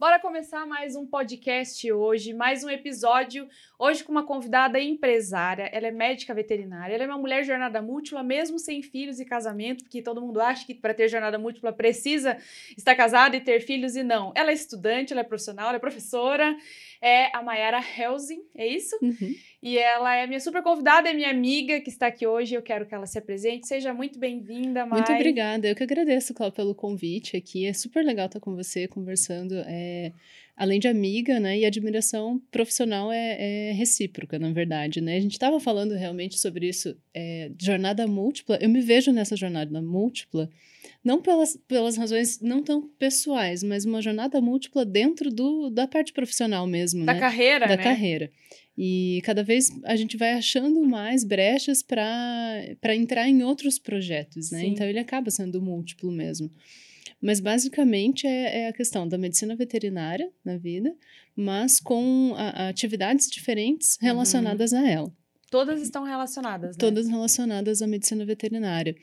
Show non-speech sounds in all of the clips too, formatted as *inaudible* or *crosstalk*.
Bora começar mais um podcast hoje, mais um episódio. Hoje com uma convidada empresária. Ela é médica veterinária. Ela é uma mulher jornada múltipla, mesmo sem filhos e casamento, porque todo mundo acha que para ter jornada múltipla precisa estar casada e ter filhos e não. Ela é estudante, ela é profissional, ela é professora. É a Mayara Helsing, é isso? Uhum. E ela é minha super convidada, é minha amiga que está aqui hoje. Eu quero que ela se apresente. Seja muito bem-vinda, May. Muito obrigada. Eu que agradeço, Cláudia, pelo convite aqui. É super legal estar com você conversando. É, além de amiga, né? E admiração profissional é, é recíproca, na verdade, né? A gente estava falando realmente sobre isso, é, jornada múltipla. Eu me vejo nessa jornada múltipla, não pelas, pelas razões não tão pessoais, mas uma jornada múltipla dentro do, da parte profissional mesmo, da né? carreira, da né? carreira. E cada vez a gente vai achando mais brechas para entrar em outros projetos, né? Sim. Então ele acaba sendo múltiplo mesmo. Mas basicamente é, é a questão da medicina veterinária na vida, mas com a- a atividades diferentes relacionadas a ela. Todas estão relacionadas, né? Todas relacionadas à medicina veterinária.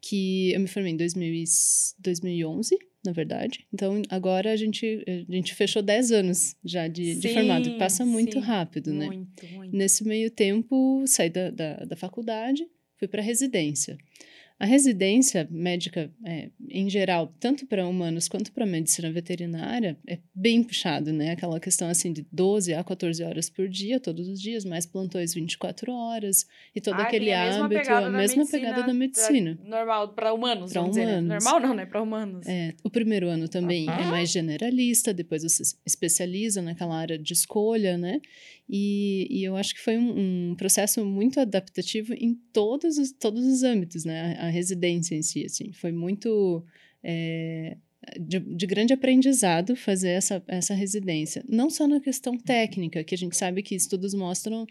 Que eu me formei em 2000 e- 2011, na verdade. Então agora a gente, a gente fechou 10 anos já de, de Sim, formado. E Passa muito sim. rápido, né? Muito, muito. Nesse meio tempo, saí da, da, da faculdade, fui para residência. A residência médica, é, em geral, tanto para humanos quanto para medicina veterinária, é bem puxado, né? Aquela questão assim de 12 a 14 horas por dia, todos os dias, mais plantões 24 horas, e todo Ah, aquele a mesma hábito, pegada a da mesma medicina pegada da pra- medicina. Normal, para humanos, Pra vamos dizer. né? humanos. Normal não, né? Para humanos. É, o primeiro ano também é mais generalista, depois você se especializa naquela área de escolha, né? E, e eu acho que foi um, um processo muito adaptativo em todos os, todos os âmbitos, né? A, a residência em si, assim, foi muito é, de, de grande aprendizado fazer essa, essa residência. Não só na questão técnica, que a gente sabe que estudos mostram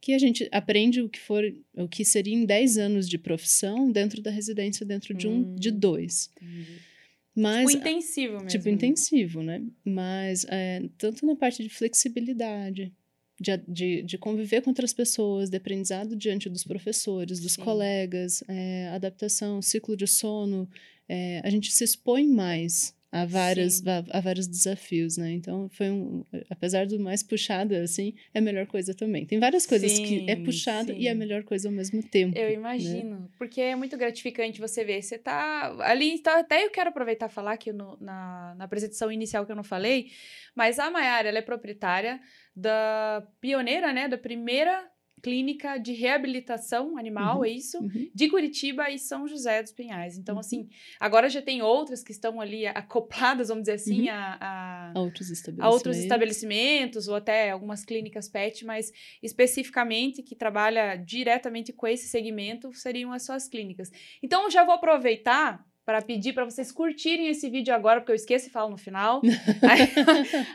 que a gente aprende o que for o que seria em 10 anos de profissão dentro da residência dentro de um de Hum. dois. Entendi. Mas tipo intensivo mesmo. Tipo, intensivo, né? Mas é, tanto na parte de flexibilidade, de, de, de conviver com outras pessoas, de aprendizado diante dos professores, dos Sim. colegas, é, adaptação, ciclo de sono, é, a gente se expõe mais várias, Sim. va- a vários desafios, né? Então, foi um... Apesar do mais puxado, assim, é a melhor coisa também. Tem várias coisas que é Sim, puxado e é a sim. melhor coisa ao mesmo tempo. Eu né? imagino, porque é muito gratificante você ver. Você tá ali, tá, até eu quero aproveitar e falar aqui no- na, na apresentação inicial que eu não falei, mas a Mayara, ela é proprietária da pioneira, né, da primeira clínica de reabilitação animal, Uhum. é isso? Uhum. De Curitiba e São José dos Pinhais. Então, Uhum. assim, agora já tem outras que estão ali acopladas, vamos dizer assim, Uhum. a- a, A outros a estabelecimentos. outros estabelecimentos ou até algumas clínicas pet, mas especificamente que trabalha diretamente com esse segmento seriam as suas clínicas. Então eu já vou aproveitar para pedir para vocês curtirem esse vídeo agora, porque eu esqueço e falo no final. *laughs* aí,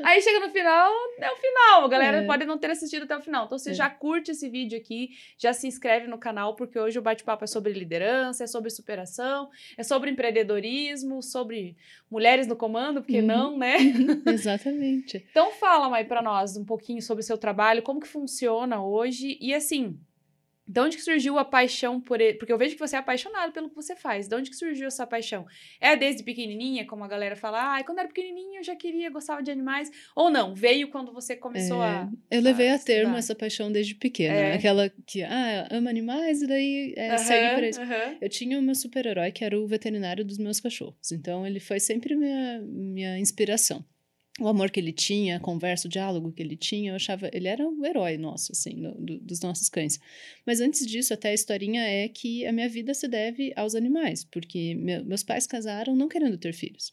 aí chega no final, é o final. A galera É. pode não ter assistido até o final. Então você É. já curte esse vídeo aqui, já se inscreve no canal, porque hoje o bate-papo é sobre liderança, é sobre superação, é sobre empreendedorismo, sobre mulheres no comando, porque Uhum. não, né? *laughs* Exatamente. Então fala, Mai, pra nós um pouquinho sobre o seu trabalho, como que funciona hoje e assim, de onde que surgiu a paixão por ele? Porque eu vejo que você é apaixonado pelo que você faz. De onde que surgiu essa paixão? É desde pequenininha, como a galera fala, ah, quando era pequenininha eu já queria, gostava de animais. Ou não, veio quando você começou É, a... Eu levei a termo estudar. essa paixão desde pequena. É. Aquela que, ah, ama animais e daí é, segue por isso. Eu tinha o meu super-herói, que era o veterinário dos meus cachorros. Então, ele foi sempre minha, minha inspiração. O amor que ele tinha, a conversa, o diálogo que ele tinha, eu achava... Ele era o herói nosso, assim, no- do- dos nossos cães. Mas antes disso, até a historinha é que a minha vida se deve aos animais. Porque meu- meus pais casaram não querendo ter filhos.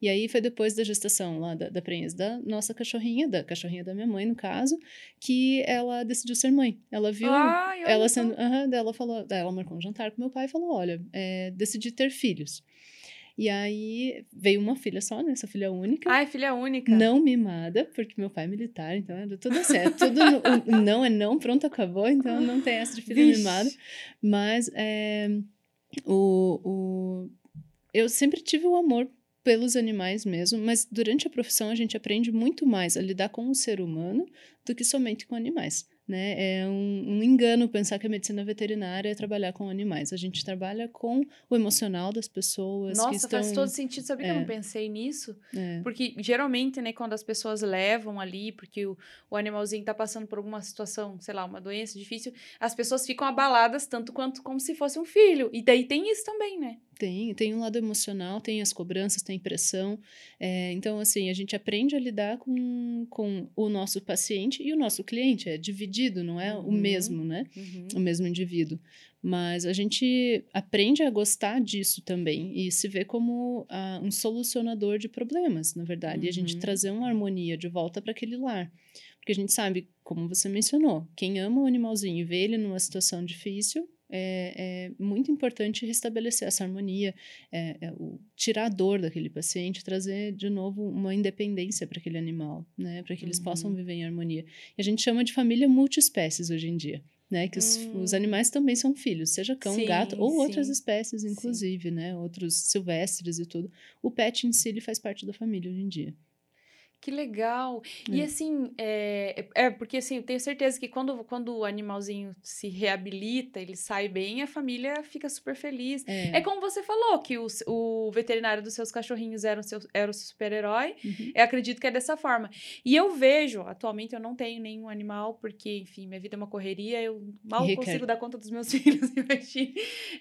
E aí foi depois da gestação lá da, da prenhez da nossa cachorrinha, da cachorrinha da minha mãe, no caso, que ela decidiu ser mãe. Ela viu Ai, ela sendo. Daí ela falou. ela marcou um jantar com meu pai e falou: olha, é, decidi ter filhos. E aí veio uma filha só, né? Essa filha única. Ai, filha única. Não mimada, porque meu pai é militar, então era tudo certo. Tudo no- não é não, pronto, acabou, então não tem essa de filha Vixe. mimada. Mas é, o, o, eu sempre tive o amor pelos animais mesmo, mas durante a profissão a gente aprende muito mais a lidar com o ser humano do que somente com animais. Né? É um, um, engano pensar que a medicina veterinária é trabalhar com animais. A gente trabalha com o emocional das pessoas. Nossa, estão... faz todo sentido. Sabe é. que eu não pensei nisso? É. Porque geralmente, né, quando as pessoas levam ali, porque o, o animalzinho está passando por alguma situação, sei lá, uma doença difícil, as pessoas ficam abaladas tanto quanto como se fosse um filho. E daí tem isso também, né? Tem, tem um lado emocional, tem as cobranças, tem pressão. É, então, assim, a gente aprende a lidar com, com o nosso paciente e o nosso cliente. É dividido, não é uhum. o mesmo, né? Uhum. O mesmo indivíduo. Mas a gente aprende a gostar disso também e se vê como uh, um solucionador de problemas, na verdade. Uhum. E a gente uhum. trazer uma harmonia de volta para aquele lar. Porque a gente sabe, como você mencionou, quem ama o animalzinho e vê ele numa situação difícil, é, é, muito importante restabelecer essa harmonia, é, é, o, tirar a dor daquele paciente, trazer de novo uma independência para aquele animal, né, para que eles uhum. possam viver em harmonia. E a gente chama de família multiespécies hoje em dia. Né, que os, hum. os animais também são filhos, seja cão, sim, gato ou sim. outras espécies, inclusive, sim. né, outros silvestres e tudo. O pet em si ele faz parte da família hoje em dia. Que legal. É. E assim, é, é porque assim, eu tenho certeza que quando, quando o animalzinho se reabilita, ele sai bem, a família fica super feliz. É, é como você falou, que o, o veterinário dos seus cachorrinhos era o, seu, era o super-herói. Uhum. Eu acredito que é dessa forma. E eu vejo, atualmente eu não tenho nenhum animal, porque, enfim, minha vida é uma correria, eu mal consigo dar conta dos meus *laughs* filhos.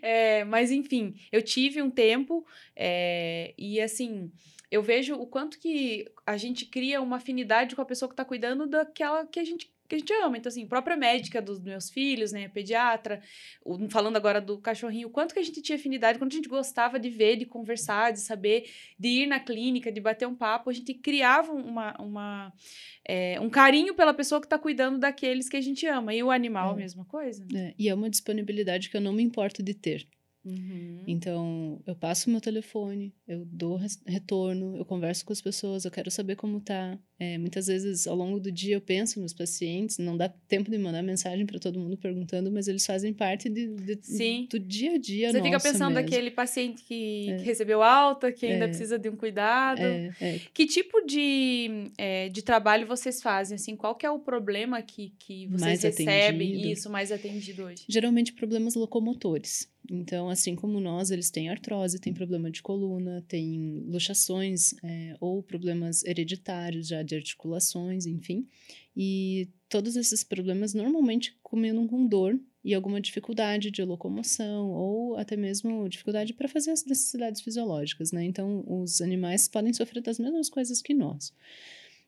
É, mas, enfim, eu tive um tempo é, e assim eu vejo o quanto que a gente cria uma afinidade com a pessoa que está cuidando daquela que a gente que a gente ama. Então, assim, própria médica dos meus filhos, né, pediatra, falando agora do cachorrinho, o quanto que a gente tinha afinidade, quanto a gente gostava de ver, de conversar, de saber, de ir na clínica, de bater um papo, a gente criava uma, uma é, um carinho pela pessoa que está cuidando daqueles que a gente ama. E o animal, é. mesma coisa. É. E é uma disponibilidade que eu não me importo de ter. Uhum. Então, eu passo meu telefone, eu dou retorno, eu converso com as pessoas, eu quero saber como tá. É, muitas vezes, ao longo do dia, eu penso nos pacientes, não dá tempo de mandar mensagem para todo mundo perguntando, mas eles fazem parte de, de do dia a dia Você fica pensando mesmo. naquele paciente que, é. que, recebeu alta, que ainda é. precisa de um cuidado. É, é. Que tipo de, de trabalho vocês fazem? Assim, qual que é o problema que, que vocês mais recebem atendido. isso mais atendido hoje? Geralmente, problemas locomotores. Então, assim como nós, eles têm artrose, têm problema de coluna, têm luxações é, ou problemas hereditários já de articulações, enfim. E todos esses problemas normalmente combinam com dor e alguma dificuldade de locomoção ou até mesmo dificuldade para fazer as necessidades fisiológicas, né? Então, os animais podem sofrer das mesmas coisas que nós.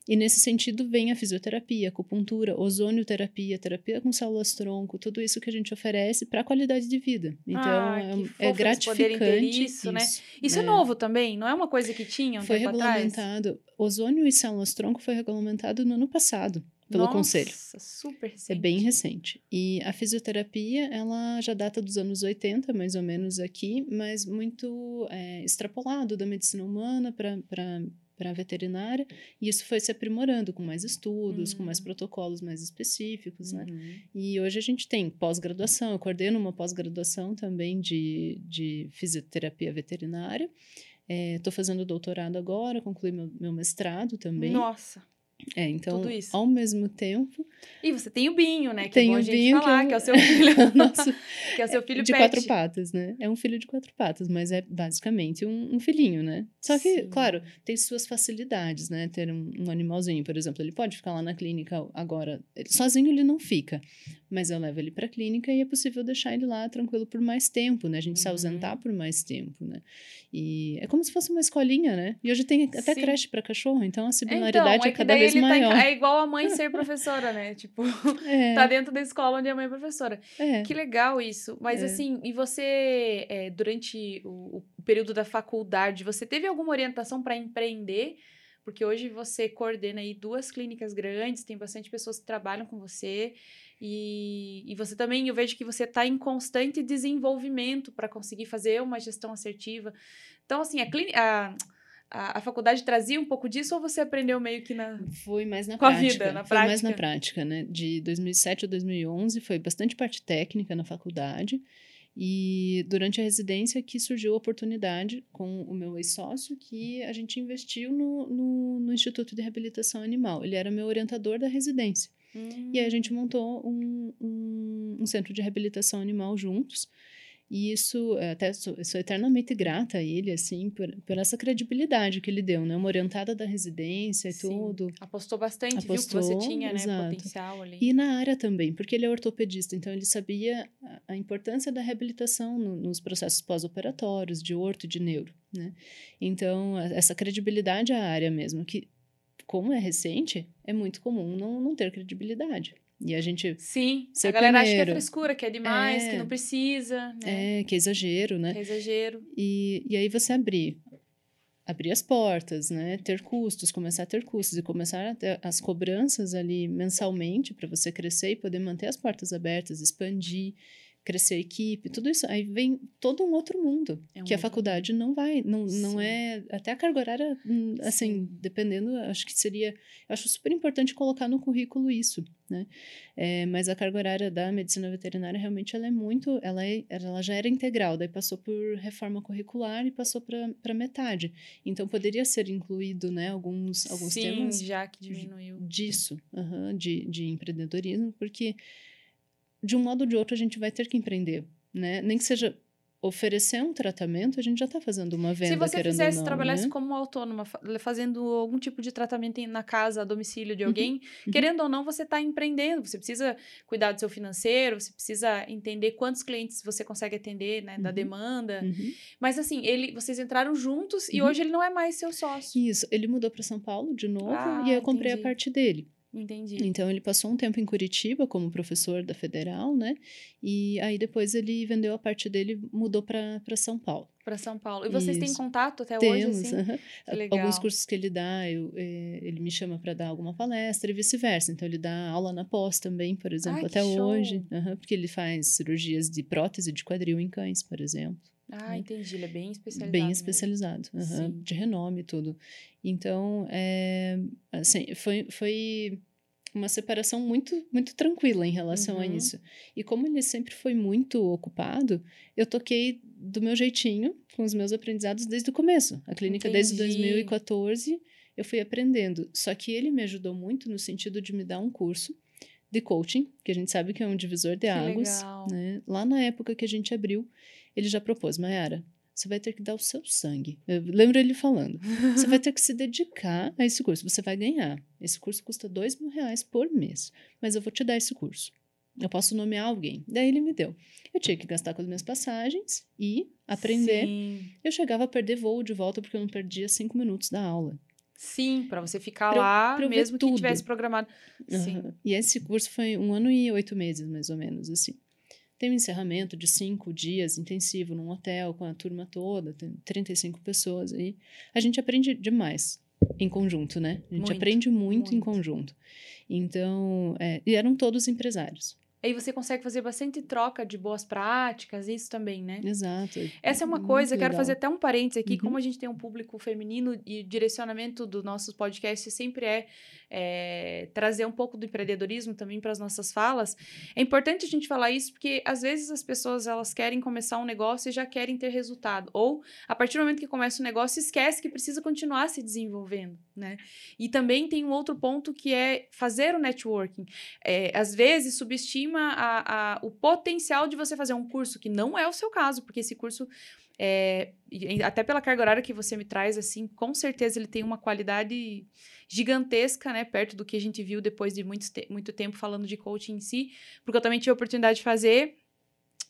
E nesse sentido vem a fisioterapia, a acupuntura, ozonioterapia, terapia com células-tronco, tudo isso que a gente oferece para a qualidade de vida. Então, ah, é, é gratificante isso, né? Isso é. é. novo também? Não é uma coisa que tinha um Foi regulamentado. Atrás? Ozônio e células-tronco foi regulamentado no ano passado pelo Nossa, conselho. super recente. É bem recente. E a fisioterapia, ela já data dos anos 80, mais ou menos aqui, mas muito é, extrapolado da medicina humana para para a veterinária, e isso foi se aprimorando com mais estudos, uhum. com mais hum. protocolos mais específicos, né? uhum. E hoje a gente tem pós-graduação, eu coordeno uma pós-graduação também de, de fisioterapia veterinária, estou é, fazendo doutorado agora, concluí meu, meu mestrado também. Nossa! É, então, ao mesmo tempo. E você tem o Binho, né? Que tem é bom a gente falar, que é, o... que é o seu filho. *laughs* Nosso, *laughs* que é o seu filho De pet. quatro patas, né? É um filho de quatro patas, mas é basicamente um, um filhinho, né? Só que, Sim. claro, tem suas facilidades, né? Ter um, um, animalzinho, por exemplo, ele pode ficar lá na clínica agora. Sozinho ele não fica, mas eu levo ele para a clínica e é possível deixar ele lá tranquilo por mais tempo, né? A gente uhum. se ausentar por mais tempo, né? E é como se fosse uma escolinha, né? E hoje tem até Sim. creche para cachorro, então a similaridade então, é, é cada vez maior. Tá é igual a mãe ser *laughs* professora, né? Tipo, é. tá dentro da escola onde a mãe é professora. É. Que legal isso. Mas é. assim, e você, é, durante o, o período da faculdade, você teve alguma orientação para empreender? Porque hoje você coordena aí duas clínicas grandes, tem bastante pessoas que trabalham com você. E, e você também, eu vejo que você está em constante desenvolvimento para conseguir fazer uma gestão assertiva. Então, assim, a, clínica, a, a, a, faculdade trazia um pouco disso ou você aprendeu meio que na. Foi mais na com prática. a vida, na foi prática? mais na prática, né? De 2007 a 2011 foi bastante parte técnica na faculdade. E durante a residência que surgiu a oportunidade com o meu ex-sócio que a gente investiu no, no, no Instituto de Reabilitação Animal. Ele era meu orientador da residência. Hum. E aí a gente montou um, um, um centro de reabilitação animal juntos. E isso, até sou, sou, eternamente grata a ele, assim, por, por essa credibilidade que ele deu, né? Uma orientada da residência e Sim. tudo. Apostou bastante, Apostou, viu que você tinha, né, exato. potencial ali. E na área também, porque ele é ortopedista, então ele sabia a, a importância da reabilitação no, nos processos pós-operatórios, de orto e de neuro, né? Então, essa credibilidade à área mesmo, que como é recente, é muito comum não, não ter credibilidade. E a gente. Sim, a galera primeiro. acha que é frescura, que é demais, é, que não precisa. Né? É, que é exagero, né? Que é exagero. E, e aí você abrir. Abrir as portas, né? Ter custos, começar a ter custos e começar a ter as cobranças ali mensalmente para você crescer e poder manter as portas abertas, expandir crescer a equipe, tudo isso. Aí vem todo um outro mundo é um que a faculdade não vai, não, não é. Até a carga horária, hum, assim, Sim. dependendo, acho que seria. Eu acho super importante colocar no currículo isso, né? É, mas a carga horária da medicina veterinária realmente ela é muito. Ela, é, ela já era integral, daí passou por reforma curricular e passou para metade. Então poderia ser incluído, né, alguns, alguns Sim, temas. já que diminuiu. Disso, de, de empreendedorismo, porque de um modo ou de outro a gente vai ter que empreender, né? Nem que seja oferecer um tratamento, a gente já está fazendo uma venda, Se você fizesse, não, trabalhasse né? como autônoma, fazendo algum tipo de tratamento na casa, a domicílio de uhum, alguém, uhum. querendo ou não, você está empreendendo. Você precisa cuidar do seu financeiro, você precisa entender quantos clientes você consegue atender, né, da uhum. demanda. Uhum. Mas assim, ele, vocês entraram juntos e uhum. hoje ele não é mais seu sócio. Isso, ele mudou para São Paulo de novo ah, e eu comprei entendi. a parte dele. Entendi. Então ele passou um tempo em Curitiba como professor da Federal, né? E aí depois ele vendeu a parte dele, mudou para São Paulo. Para São Paulo. E vocês Isso. têm contato até Temos, hoje, assim? Uh -huh. Alguns cursos que ele dá, eu, eh, ele me chama para dar alguma palestra e vice-versa. Então ele dá aula na pós também, por exemplo, Ai, até hoje, uh -huh, porque ele faz cirurgias de prótese de quadril em cães, por exemplo. Ah, entendi. Ele é bem especializado. Bem especializado, uhum, de renome e tudo. Então, é, assim, foi, foi uma separação muito, muito tranquila em relação uhum. a isso. E como ele sempre foi muito ocupado, eu toquei do meu jeitinho, com os meus aprendizados desde o começo. A clínica entendi. desde 2014 eu fui aprendendo. Só que ele me ajudou muito no sentido de me dar um curso de coaching, que a gente sabe que é um divisor de que águas. Né? Lá na época que a gente abriu, ele já propôs, Mayara, você vai ter que dar o seu sangue. Eu lembro ele falando. Você vai ter que se dedicar a esse curso. Você vai ganhar. Esse curso custa dois mil reais por mês. Mas eu vou te dar esse curso. Eu posso nomear alguém. Daí ele me deu. Eu tinha que gastar com as minhas passagens e aprender. Sim. Eu chegava a perder voo de volta porque eu não perdia cinco minutos da aula. Sim, para você ficar pra, lá, pra mesmo que tivesse programado. Uhum. E esse curso foi um ano e oito meses, mais ou menos, assim. Tem um encerramento de cinco dias intensivo num hotel com a turma toda, tem 35 pessoas aí. A gente aprende demais em conjunto, né? A gente muito, aprende muito, muito, em conjunto. Então, é, e eram todos empresários. Aí você consegue fazer bastante troca de boas práticas, isso também, né? Exato. Essa é uma coisa, quero fazer até um parênteses aqui, uhum. como a gente tem um público feminino e o direcionamento do nosso podcast sempre é, é trazer um pouco do empreendedorismo também para as nossas falas. É importante a gente falar isso porque às vezes as pessoas elas querem começar um negócio e já querem ter resultado, ou a partir do momento que começa o negócio esquece que precisa continuar se desenvolvendo, né? E também tem um outro ponto que é fazer o networking. É, às vezes subestima a, a, o potencial de você fazer um curso, que não é o seu caso, porque esse curso, é, até pela carga horária que você me traz, assim, com certeza ele tem uma qualidade gigantesca, né, perto do que a gente viu depois de muito, muito tempo falando de coaching em si, porque eu também tive a oportunidade de fazer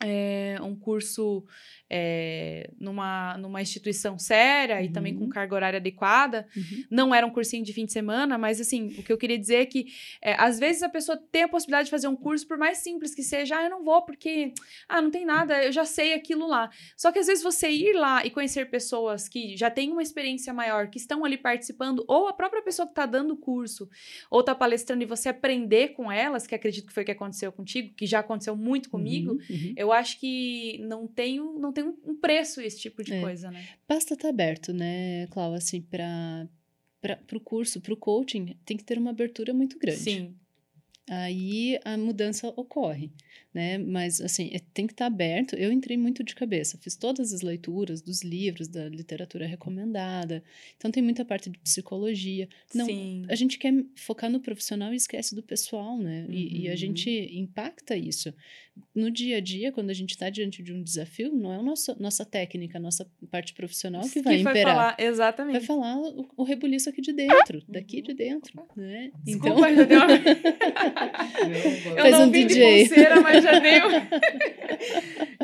é, um curso é, numa, numa instituição séria uhum. e também com uhum. carga horária adequada. Uhum. Não era um cursinho de fim de semana, mas assim, o que eu queria dizer é que é, às vezes a pessoa tem a possibilidade de fazer um curso, por mais simples que seja, ah, eu não vou porque ah, não tem nada, eu já sei aquilo lá. Só que às vezes você ir lá e conhecer pessoas que já têm uma experiência maior, que estão ali participando, ou a própria pessoa que está dando o curso, ou está palestrando e você aprender com elas, que acredito que foi o que aconteceu contigo, que já aconteceu muito comigo, uhum, uhum. Eu acho que não tenho, não tem um preço esse tipo de é. coisa, né? Basta estar tá aberto, né, Clau, assim, para para o curso, para o coaching, tem que ter uma abertura muito grande. Sim. aí a mudança ocorre né? Mas, assim, é, tem que estar tá aberto. Eu entrei muito de cabeça, fiz todas as leituras dos livros, da literatura recomendada. Então, tem muita parte de psicologia. Não, Sim. A gente quer focar no profissional e esquece do pessoal, né? Uhum. E, e, a uhum. gente impacta isso. No dia a dia, quando a gente está diante de um desafio, não é a nossa, nossa técnica, a nossa parte profissional que vai que imperar. Vai falar, exatamente. Vai falar o, o rebuliço aqui de dentro, daqui uhum. de dentro, né? Desculpa, então... *laughs* eu, eu não um vim DJ. de pulseira, mas já deu.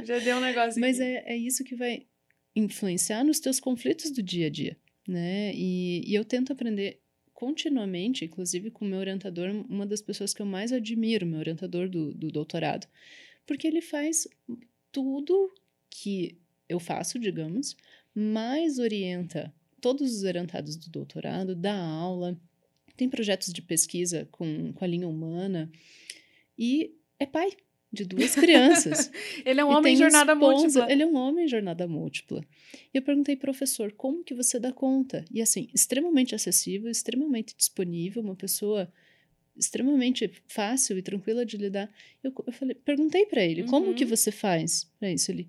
*laughs* já deu um negócio. Mas é, é isso que vai influenciar nos teus conflitos do dia a dia, né? E, e eu tento aprender continuamente, inclusive com o meu orientador, uma das pessoas que eu mais admiro, meu orientador do, do doutorado, porque ele faz tudo que eu faço, digamos, mais orienta todos os orientados do doutorado, dá aula, tem projetos de pesquisa com, com a linha humana e é pai de duas crianças. *laughs* ele é um homem em jornada esposa, múltipla. Ele é um homem em jornada múltipla. E eu perguntei, professor, como que você dá conta? E assim, extremamente acessível, extremamente disponível, uma pessoa extremamente fácil e tranquila de lidar. Eu, eu falei, perguntei para ele, uhum. como que uhum. você faz para isso? Ele,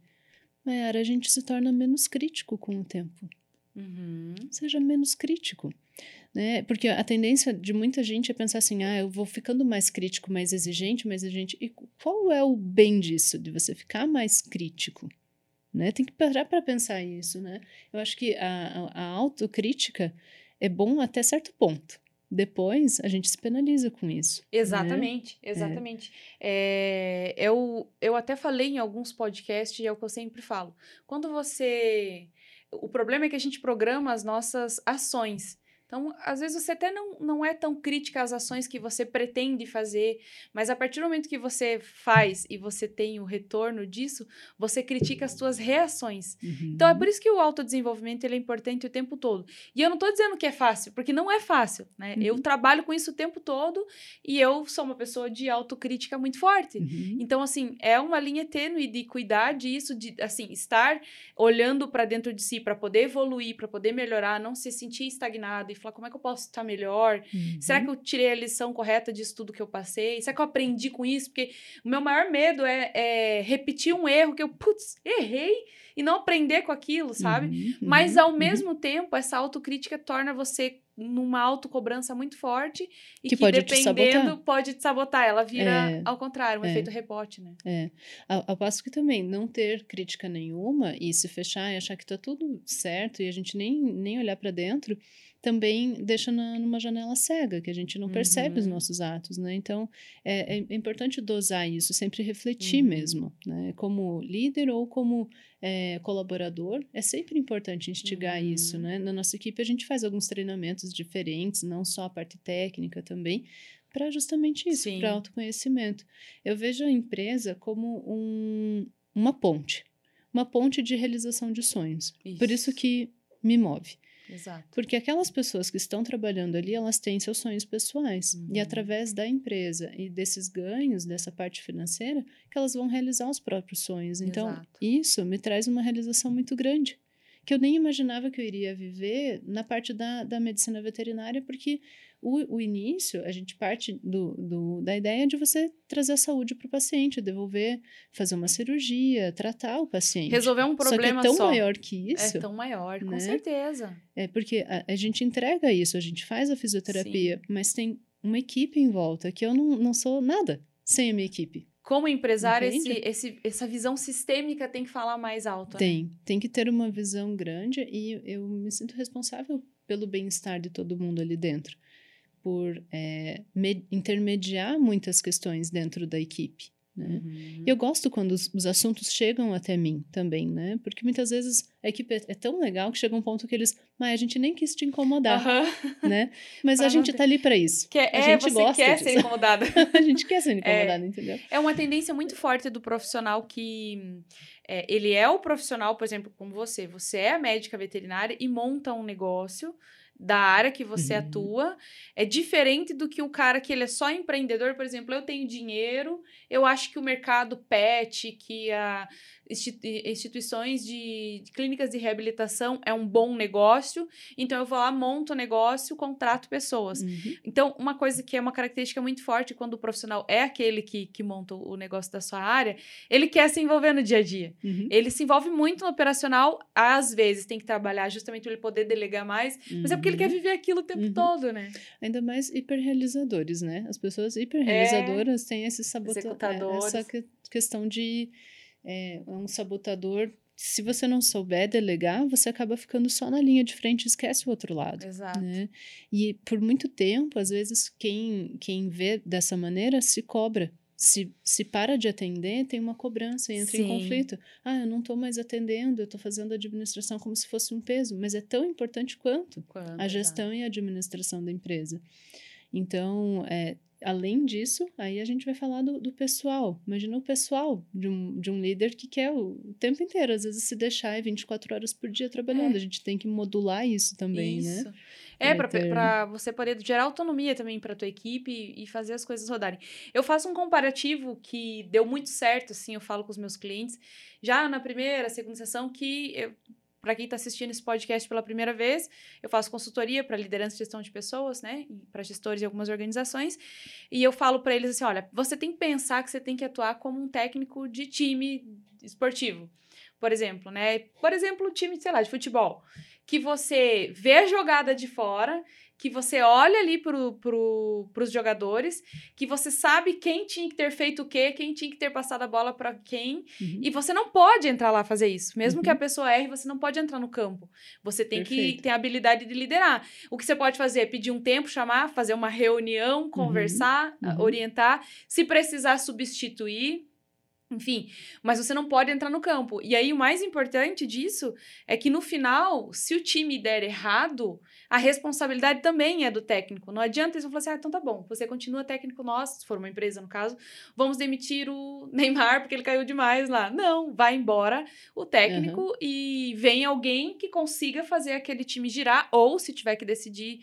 Mayara, a gente se torna menos crítico com o tempo. Uhum. Seja menos crítico. Né? Porque a tendência de muita gente é pensar assim: ah, eu vou ficando mais crítico, mais exigente, mais exigente. E qual é o bem disso, de você ficar mais crítico? Né? Tem que parar para pensar isso. Né? Eu acho que a, a, autocrítica é bom até certo ponto. Depois a gente se penaliza com isso. Exatamente, né? exatamente. É. É, eu, eu até falei em alguns podcasts, e é o que eu sempre falo. Quando você. O problema é que a gente programa as nossas ações. Então, às vezes você até não, não é tão crítica às ações que você pretende fazer, mas a partir do momento que você faz e você tem o retorno disso, você critica as suas reações. Uhum. Então, é por isso que o autodesenvolvimento ele é importante o tempo todo. E eu não estou dizendo que é fácil, porque não é fácil, né? Uhum. Eu trabalho com isso o tempo todo e eu sou uma pessoa de autocrítica muito forte. Uhum. Então, assim, é uma linha tênue de cuidar disso, de, assim, estar olhando para dentro de si para poder evoluir, para poder melhorar, não se sentir estagnado falar como é que eu posso estar melhor? Uhum. Será que eu tirei a lição correta disso tudo que eu passei? Será que eu aprendi com isso? Porque o meu maior medo é, é repetir um erro que eu, putz, errei e não aprender com aquilo, sabe? Uhum, uhum, Mas ao uhum. mesmo tempo, essa autocrítica torna você numa autocobrança muito forte e que, que pode dependendo te pode te sabotar. Ela vira é, ao contrário, um é, efeito rebote, né? É. Ao, ao, passo que também não ter crítica nenhuma e se fechar e achar que tá tudo certo e a gente nem, nem olhar para dentro, também deixa na, numa janela cega, que a gente não percebe uhum. os nossos atos, né? Então, é, é, importante dosar isso, sempre refletir uhum. mesmo, né? Como líder ou como é, colaborador, é sempre importante instigar uhum. isso, né? Na nossa equipe, a gente faz alguns treinamentos diferentes, não só a parte técnica também, para justamente isso, para autoconhecimento. Eu vejo a empresa como um, uma ponte, uma ponte de realização de sonhos. Isso. Por isso que me move. Exato. Porque aquelas pessoas que estão trabalhando ali, elas têm seus sonhos pessoais. Uhum. E através da empresa e desses ganhos, dessa parte financeira, que elas vão realizar os próprios sonhos. Então, Exato. isso me traz uma realização muito grande que eu nem imaginava que eu iria viver na parte da, da medicina veterinária, porque o, o início, a gente parte do, do, da ideia de você trazer a saúde para o paciente, devolver, fazer uma cirurgia, tratar o paciente. Resolver um problema só. Que é tão só. maior que isso. É tão maior, né? com certeza. É porque a, a, gente entrega isso, a gente faz a fisioterapia, Sim. mas tem uma equipe em volta, que eu não, não sou nada sem a minha equipe como empresário, esse, esse, essa visão sistêmica tem que falar mais alto. Né? Tem, tem que ter uma visão grande e eu me sinto responsável pelo bem-estar de todo mundo ali dentro, por é, intermediar muitas questões dentro da equipe. Né? Uhum. E eu gosto quando os, os, assuntos chegam até mim também, né? Porque muitas vezes a equipe é, é tão legal que chega um ponto que eles, mas a gente nem quis te incomodar, uhum. né? Mas a gente tá ali para isso. Que, é, a gente você gosta quer disso. ser *laughs* incomodada. a gente quer ser incomodada, é, entendeu? É uma tendência muito forte do profissional que é, ele é o profissional, por exemplo, como você. Você é a médica veterinária e monta um negócio da área que você uhum. atua é diferente do que o cara que ele é só empreendedor, por exemplo, eu tenho dinheiro, eu acho que o mercado pet, que a instituições de, de, clínicas de reabilitação é um bom negócio, então eu vou lá, monto o negócio, contrato pessoas. Uhum. Então, uma coisa que é uma característica muito forte quando o profissional é aquele que, que monta o negócio da sua área, ele quer se envolver no dia a dia. Uhum. Ele se envolve muito no operacional, às vezes tem que trabalhar justamente para ele poder delegar mais, uhum. mas é porque ele quer uhum. viver aquilo o tempo uhum. todo, né? Ainda mais hiperrealizadores, né? As pessoas hiperrealizadoras é, têm esse sabotador, é, essa questão de é, é um sabotador. Se você não souber delegar, você acaba ficando só na linha de frente e esquece o outro lado. Exato. Né? E por muito tempo, às vezes, quem, quem vê dessa maneira se cobra se, se para de atender, tem uma cobrança e entra Sim. em conflito. Ah, eu não estou mais atendendo, eu estou fazendo administração como se fosse um peso, mas é tão importante quanto, quanto a gestão e a administração da empresa. Então, é, além disso, aí a gente vai falar do, do pessoal. Imagina o pessoal de um, de um líder que quer o, o tempo inteiro, às vezes se deixar é 24 horas por dia trabalhando. É. A gente tem que modular isso também, né? isso. né? É, para você poder gerar autonomia também para tua equipe e fazer as coisas rodarem. Eu faço um comparativo que deu muito certo, assim, eu falo com os meus clientes, já na primeira, segunda sessão, que eu para quem está assistindo esse podcast pela primeira vez, eu faço consultoria para liderança e gestão de pessoas, né? Para gestores de algumas organizações. E eu falo para eles assim: olha, você tem que pensar que você tem que atuar como um técnico de time esportivo. Por exemplo, né? Por exemplo, time, sei lá, de futebol. Que você vê a jogada de fora que você olha ali para pro, os jogadores, que você sabe quem tinha que ter feito o quê, quem tinha que ter passado a bola para quem, uhum. e você não pode entrar lá fazer isso. Mesmo uhum. que a uhum. pessoa erre, você não pode entrar no campo. Você tem Perfeito. que ter a habilidade de liderar. O que você pode fazer é pedir um tempo, chamar, fazer uma reunião, uhum. conversar, uhum. orientar, se precisar substituir, enfim, mas você não pode entrar no campo. E aí, o mais importante disso é que no final, se o time der errado, a responsabilidade também é do técnico. Não adianta eles vão falar assim: ah, então tá bom, você continua técnico nosso, se for uma empresa no caso, vamos demitir o *laughs* Neymar porque ele caiu demais lá. Não, vai embora o técnico uhum. e vem alguém que consiga fazer aquele time girar, ou se tiver que decidir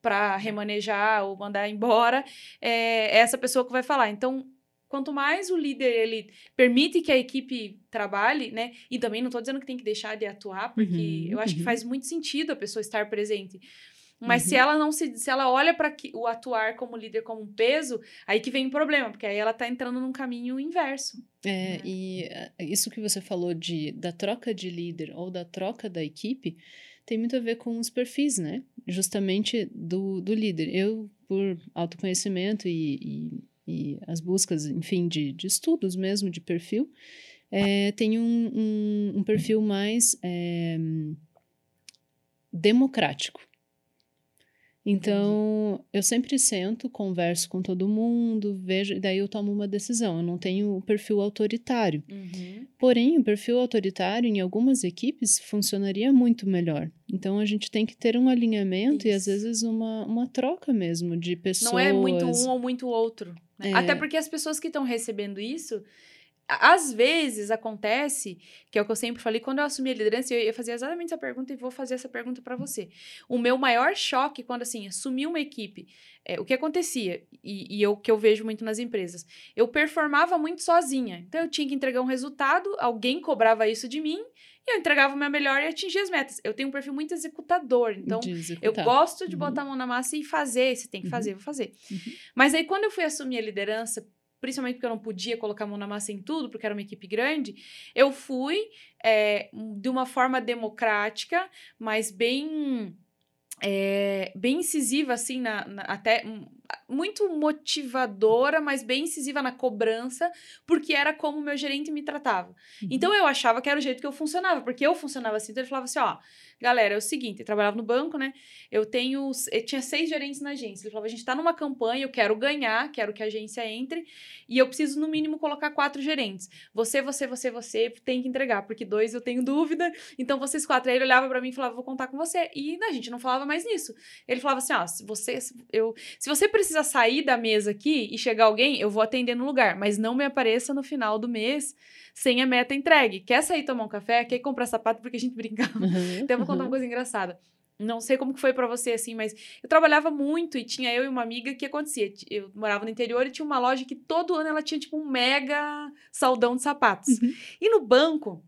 para remanejar ou mandar embora, é essa pessoa que vai falar. Então, quanto mais o líder ele permite que a equipe trabalhe, né? E também não estou dizendo que tem que deixar de atuar, porque uhum, eu acho uhum. que faz muito sentido a pessoa estar presente. Mas uhum. se ela não se, se ela olha para o atuar como líder como um peso, aí que vem o problema, porque aí ela está entrando num caminho inverso. É, né? e eh, isso que você falou de da troca de líder ou da troca da equipe tem muito a ver com os perfis, né? Justamente do, do líder. Eu, por autoconhecimento e, e e as buscas, enfim, de, de estudos mesmo, de perfil, é, tem um, um, um, perfil mais é, democrático. Então, Entendi. eu sempre sento, converso com todo mundo, vejo, e daí eu tomo uma decisão. Eu não tenho o perfil autoritário. Uhum. Porém, o perfil autoritário, em algumas equipes, funcionaria muito melhor. Então, a gente tem que ter um alinhamento Isso. e, às vezes, uma, uma troca mesmo de pessoas. Não é muito um ou muito outro. Né? É. Até porque as pessoas que estão recebendo isso, às vezes acontece, que é o que eu sempre falei, quando eu assumi a liderança, eu ia fazer exatamente essa pergunta e vou fazer essa pergunta para você. O meu maior choque quando, assim, assumi uma equipe, é, o que acontecia, e, e eu que eu vejo muito nas empresas, eu performava muito sozinha. Então, eu tinha que entregar um resultado, alguém cobrava isso de mim, eu entregava o meu melhor e atingia as metas. Eu tenho um perfil muito executador, então eu gosto de uhum. botar a mão na massa e fazer. Se tem que fazer, uhum. vou fazer. Uhum. Mas aí, quando eu fui assumir a liderança, principalmente porque eu não podia colocar a mão na massa em tudo, porque era uma equipe grande, eu fui é, de uma forma democrática, mas bem. É, bem incisiva, assim, na, na até muito motivadora, mas bem incisiva na cobrança, porque era como o meu gerente me tratava. Uhum. Então eu achava que era o jeito que eu funcionava, porque eu funcionava assim. Então ele falava assim: ó, galera, é o seguinte, eu trabalhava no banco, né? Eu tenho. Eu tinha seis gerentes na agência. Ele falava: a gente tá numa campanha, eu quero ganhar, quero que a agência entre, e eu preciso, no mínimo, colocar quatro gerentes. Você, você, você, você tem que entregar, porque dois eu tenho dúvida. Então vocês quatro. Aí ele olhava para mim e falava: vou contar com você. E a gente não falava mais nisso. Ele falava assim: ó, se você, eu, se você precisa sair da mesa aqui e chegar alguém, eu vou atender no lugar, mas não me apareça no final do mês sem a meta entregue. Quer sair tomar um café? Quer comprar sapato? Porque a gente *laughs* brinca. Uhum, então eu vou contar uhum. uma coisa engraçada. Não sei como que foi para você, assim, mas eu trabalhava muito e tinha eu e uma amiga que acontecia. Eu morava no interior e tinha uma loja que todo ano ela tinha, tipo, um mega saldão de sapatos. Uhum. E no banco,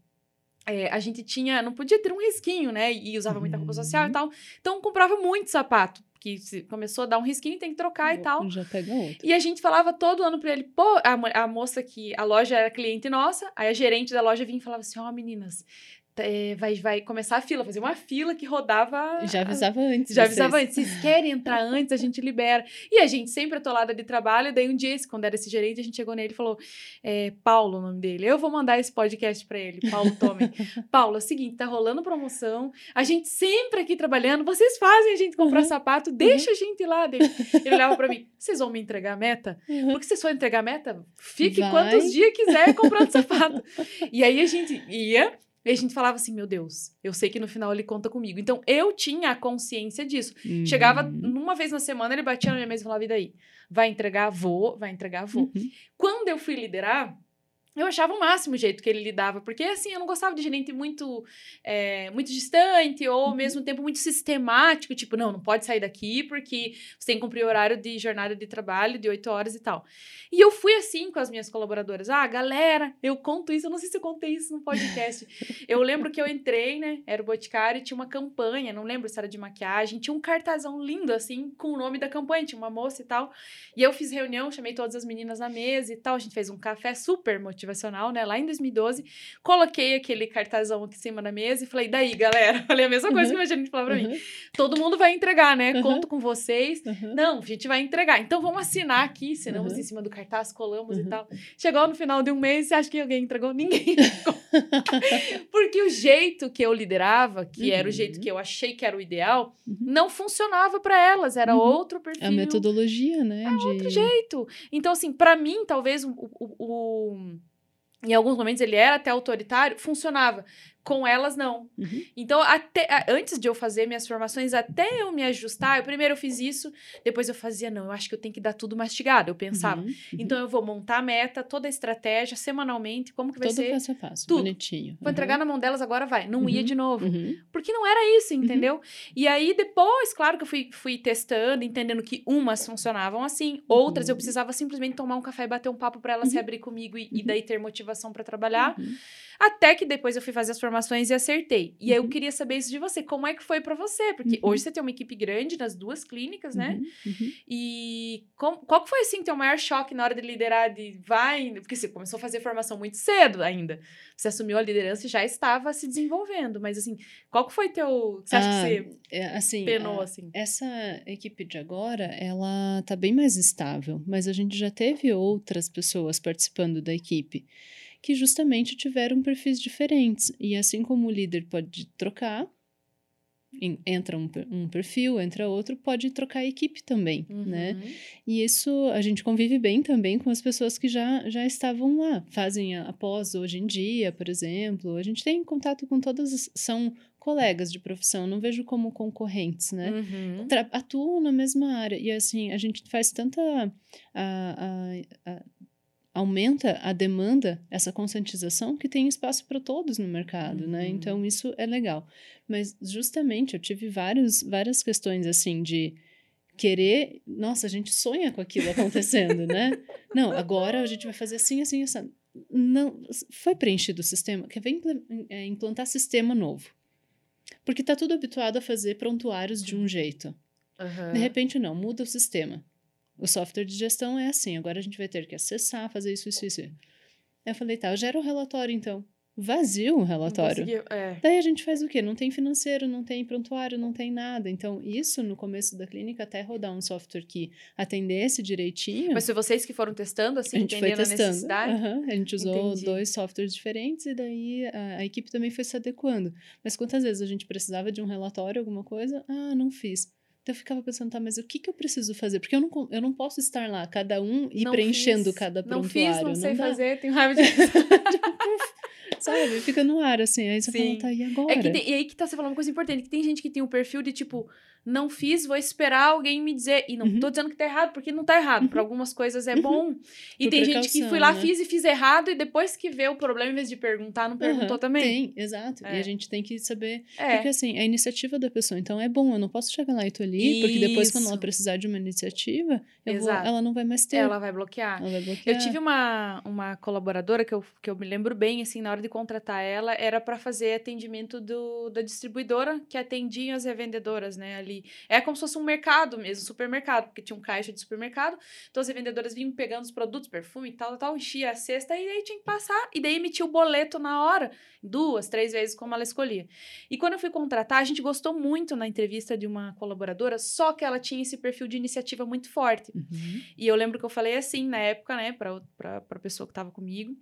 é, a gente tinha, não podia ter um risquinho, né? E usava muita roupa social e Uhum. tal. Então comprava muito sapato, que se começou a dar um risquinho, tem que trocar e tal. Já pega outro. E a gente falava todo ano pra ele, pô, a, a moça que a loja era cliente nossa, aí a gerente da loja vinha e falava assim: ó, meninas, t- é, vai, vai começar a fila, fazer uma fila que rodava. Já avisava antes. já vocês. avisava antes, vocês querem entrar antes, a gente libera. E a gente sempre atolada de trabalho, daí um dia, esse- quando era esse gerente, a gente chegou nele e falou, é, Paulo, o nome dele, eu vou mandar esse podcast pra ele, Paulo Tome. *laughs* Paulo, é o seguinte, tá rolando promoção, a gente sempre aqui trabalhando, vocês fazem a gente comprar Uhum. sapato, deixa a gente ir lá. Daí Ele olhava pra mim, vocês vão me entregar a meta? Uhum. Porque se vocês for entregar a meta, fique Vai. quantos dias quiser comprando sapato. *laughs* e aí a gente ia e a gente falava assim, meu Deus, eu sei que no final ele conta comigo. Então eu tinha a consciência disso. Chegava Uhum. numa vez na semana, ele batia na minha mesa e falava, e daí? Vai entregar? Vou. Vai entregar? Vou. Uhum. Quando eu fui liderar, eu achava o máximo o jeito que ele lidava, porque assim, eu não gostava de gerente muito, é, muito distante ou ao Uhum. mesmo tempo muito sistemático, tipo, não, não pode sair daqui porque você tem que cumprir o horário de jornada de trabalho de oito horas e tal. E eu fui assim com as minhas colaboradoras. Ah, galera, eu conto isso, eu não sei se eu contei isso no podcast. *laughs* eu lembro que eu entrei, né, era o Boticário e tinha uma campanha, não lembro se era de maquiagem, tinha um cartazão lindo assim, com o nome da campanha, tinha uma moça e tal. E eu fiz reunião, chamei todas as meninas na mesa e tal. A gente fez um café super motivacional, né? Lá em 2012. Coloquei aquele cartazão aqui em cima da mesa e falei, daí, galera? *laughs* Falei a mesma coisa Uhum. que a gente falava pra mim. Uhum. Todo mundo vai entregar, né? Uhum. Conto com vocês. Uhum. Não, a gente vai entregar. Então vamos assinar aqui, assinamos Uhum. em cima do cartaz, colamos e Uhum. tal. Chegou no final de um mês, você acha que alguém entregou? Ninguém entregou. *laughs* Porque o jeito que eu liderava, que era o jeito que eu achei que era o ideal, não funcionava para elas. Era outro perfil A metodologia, né? de... outro jeito. Então, assim, pra mim, talvez o, o- o- em alguns momentos ele era até autoritário, funcionava. Com elas, não. Uhum. Então, até antes de eu fazer minhas formações, até eu me ajustar, eu, primeiro eu fiz isso, depois eu fazia, não, eu acho que eu tenho que dar tudo mastigado. Eu pensava. Uhum. Uhum. Então, eu vou montar a meta, toda a estratégia, semanalmente, como que vai Todo ser. passo a passo, tudo. bonitinho. Vou entregar na mão delas agora, vai. Não ia Uhum. de novo. Uhum. Porque não era isso, entendeu? E aí, depois, claro que eu fui, fui testando, entendendo que umas funcionavam assim, outras eu Uhum. precisava simplesmente tomar um café e bater um papo pra elas se abrir comigo e, e Uhum. daí ter motivação pra trabalhar. Uhum. Até que depois eu fui fazer as formações e acertei. E aí eu Uhum. queria saber isso de você. Como é que foi pra você? Porque Uhum. hoje você tem uma equipe grande nas duas clínicas, né? Uhum. Uhum. E com- qual foi, assim, teu maior choque na hora de liderar? De vai, porque você começou a fazer formação muito cedo ainda. Você assumiu a liderança e já estava se desenvolvendo. Mas, assim, qual que foi teu... Você acha Ah, que você É, assim, penou, a- assim? Essa equipe de agora, ela tá bem mais estável, mas a gente já teve outras pessoas participando da equipe que justamente tiveram perfis diferentes. E assim como o líder pode trocar, entra um, um perfil, entra outro, pode trocar equipe também, né? Uhum. E isso a gente convive bem também com as pessoas que já, já estavam lá, fazem a, a pós hoje em dia, por exemplo. A gente tem contato com todas, as- são colegas de profissão, não vejo como concorrentes, né? Uhum. Atuam na mesma área. E assim, a gente faz tanta. a- a- a- aumenta a demanda, essa conscientização, que tem espaço para todos no mercado, né? Uhum. Então, isso é legal. Mas, justamente, eu tive vários, várias questões, assim, de querer... Nossa, a gente sonha com aquilo acontecendo, né? *laughs* Não, agora a gente vai fazer assim, assim, assim. Não, foi preenchido o sistema. Quer ver é, implantar sistema novo. Porque tá tudo habituado a fazer prontuários de um jeito. Uhum. De repente, não, muda o sistema. O software de gestão é assim, agora a gente vai ter que acessar, fazer isso, isso, isso. Eu falei, tá, gera o relatório então. Vazio o relatório. é. Daí a gente faz o quê? Não tem financeiro, não tem prontuário, não tem nada. Então, isso no começo da clínica, até rodar um software que atendesse direitinho. Mas foi vocês que foram testando, assim, a gente foi a testando. Aham, a gente usou Entendi. dois softwares diferentes e daí a, a equipe também foi se adequando. Mas quantas vezes a gente precisava de um relatório, alguma coisa? Ah, não fiz. Então eu ficava pensando, tá, mas o que, que eu preciso fazer? Porque eu não, eu não posso estar lá, cada um, e Não preenchendo fiz, cada Não prontuário. fiz, não sei dá. fazer, tenho raiva de... *laughs* Sabe? Fica no ar, assim. Aí você Sim. fala, tá, e agora? É que tem- e aí que tá você falando uma coisa importante, que tem gente que tem um perfil de tipo, não fiz, vou esperar alguém me dizer. E não Uhum. tô dizendo que tá errado, porque não tá errado. Para algumas coisas é Uhum. bom. E Por tem gente que fui lá, né? fiz e fiz errado, e depois que vê o problema, em vez de perguntar, não perguntou Aham, também. Tem, exato. É. E a gente tem que saber. É. Porque assim, é a iniciativa da pessoa. Então é bom, eu não posso chegar lá e tolir, porque depois, quando ela Isso. precisar de uma iniciativa, vou- ela não vai mais ter. Ela vai bloquear. Ela vai bloquear. Eu tive uma, uma colaboradora que eu, que eu me lembro bem, assim, na hora de contratar ela, era para fazer atendimento do, da distribuidora que atendia as revendedoras, né, ali. É como se fosse um mercado mesmo, supermercado, porque tinha um caixa de supermercado, então as revendedoras vinham pegando os produtos, perfume e tal, tal, enchia a cesta e aí tinha que passar, e daí emitia o boleto na hora, duas, três vezes, como ela escolhia. E quando eu fui contratar, a gente gostou muito na entrevista de uma colaboradora, só que ela tinha esse perfil de iniciativa muito forte. Uhum. E eu lembro que eu falei assim na época, né, pra, pra, pra pessoa que tava comigo.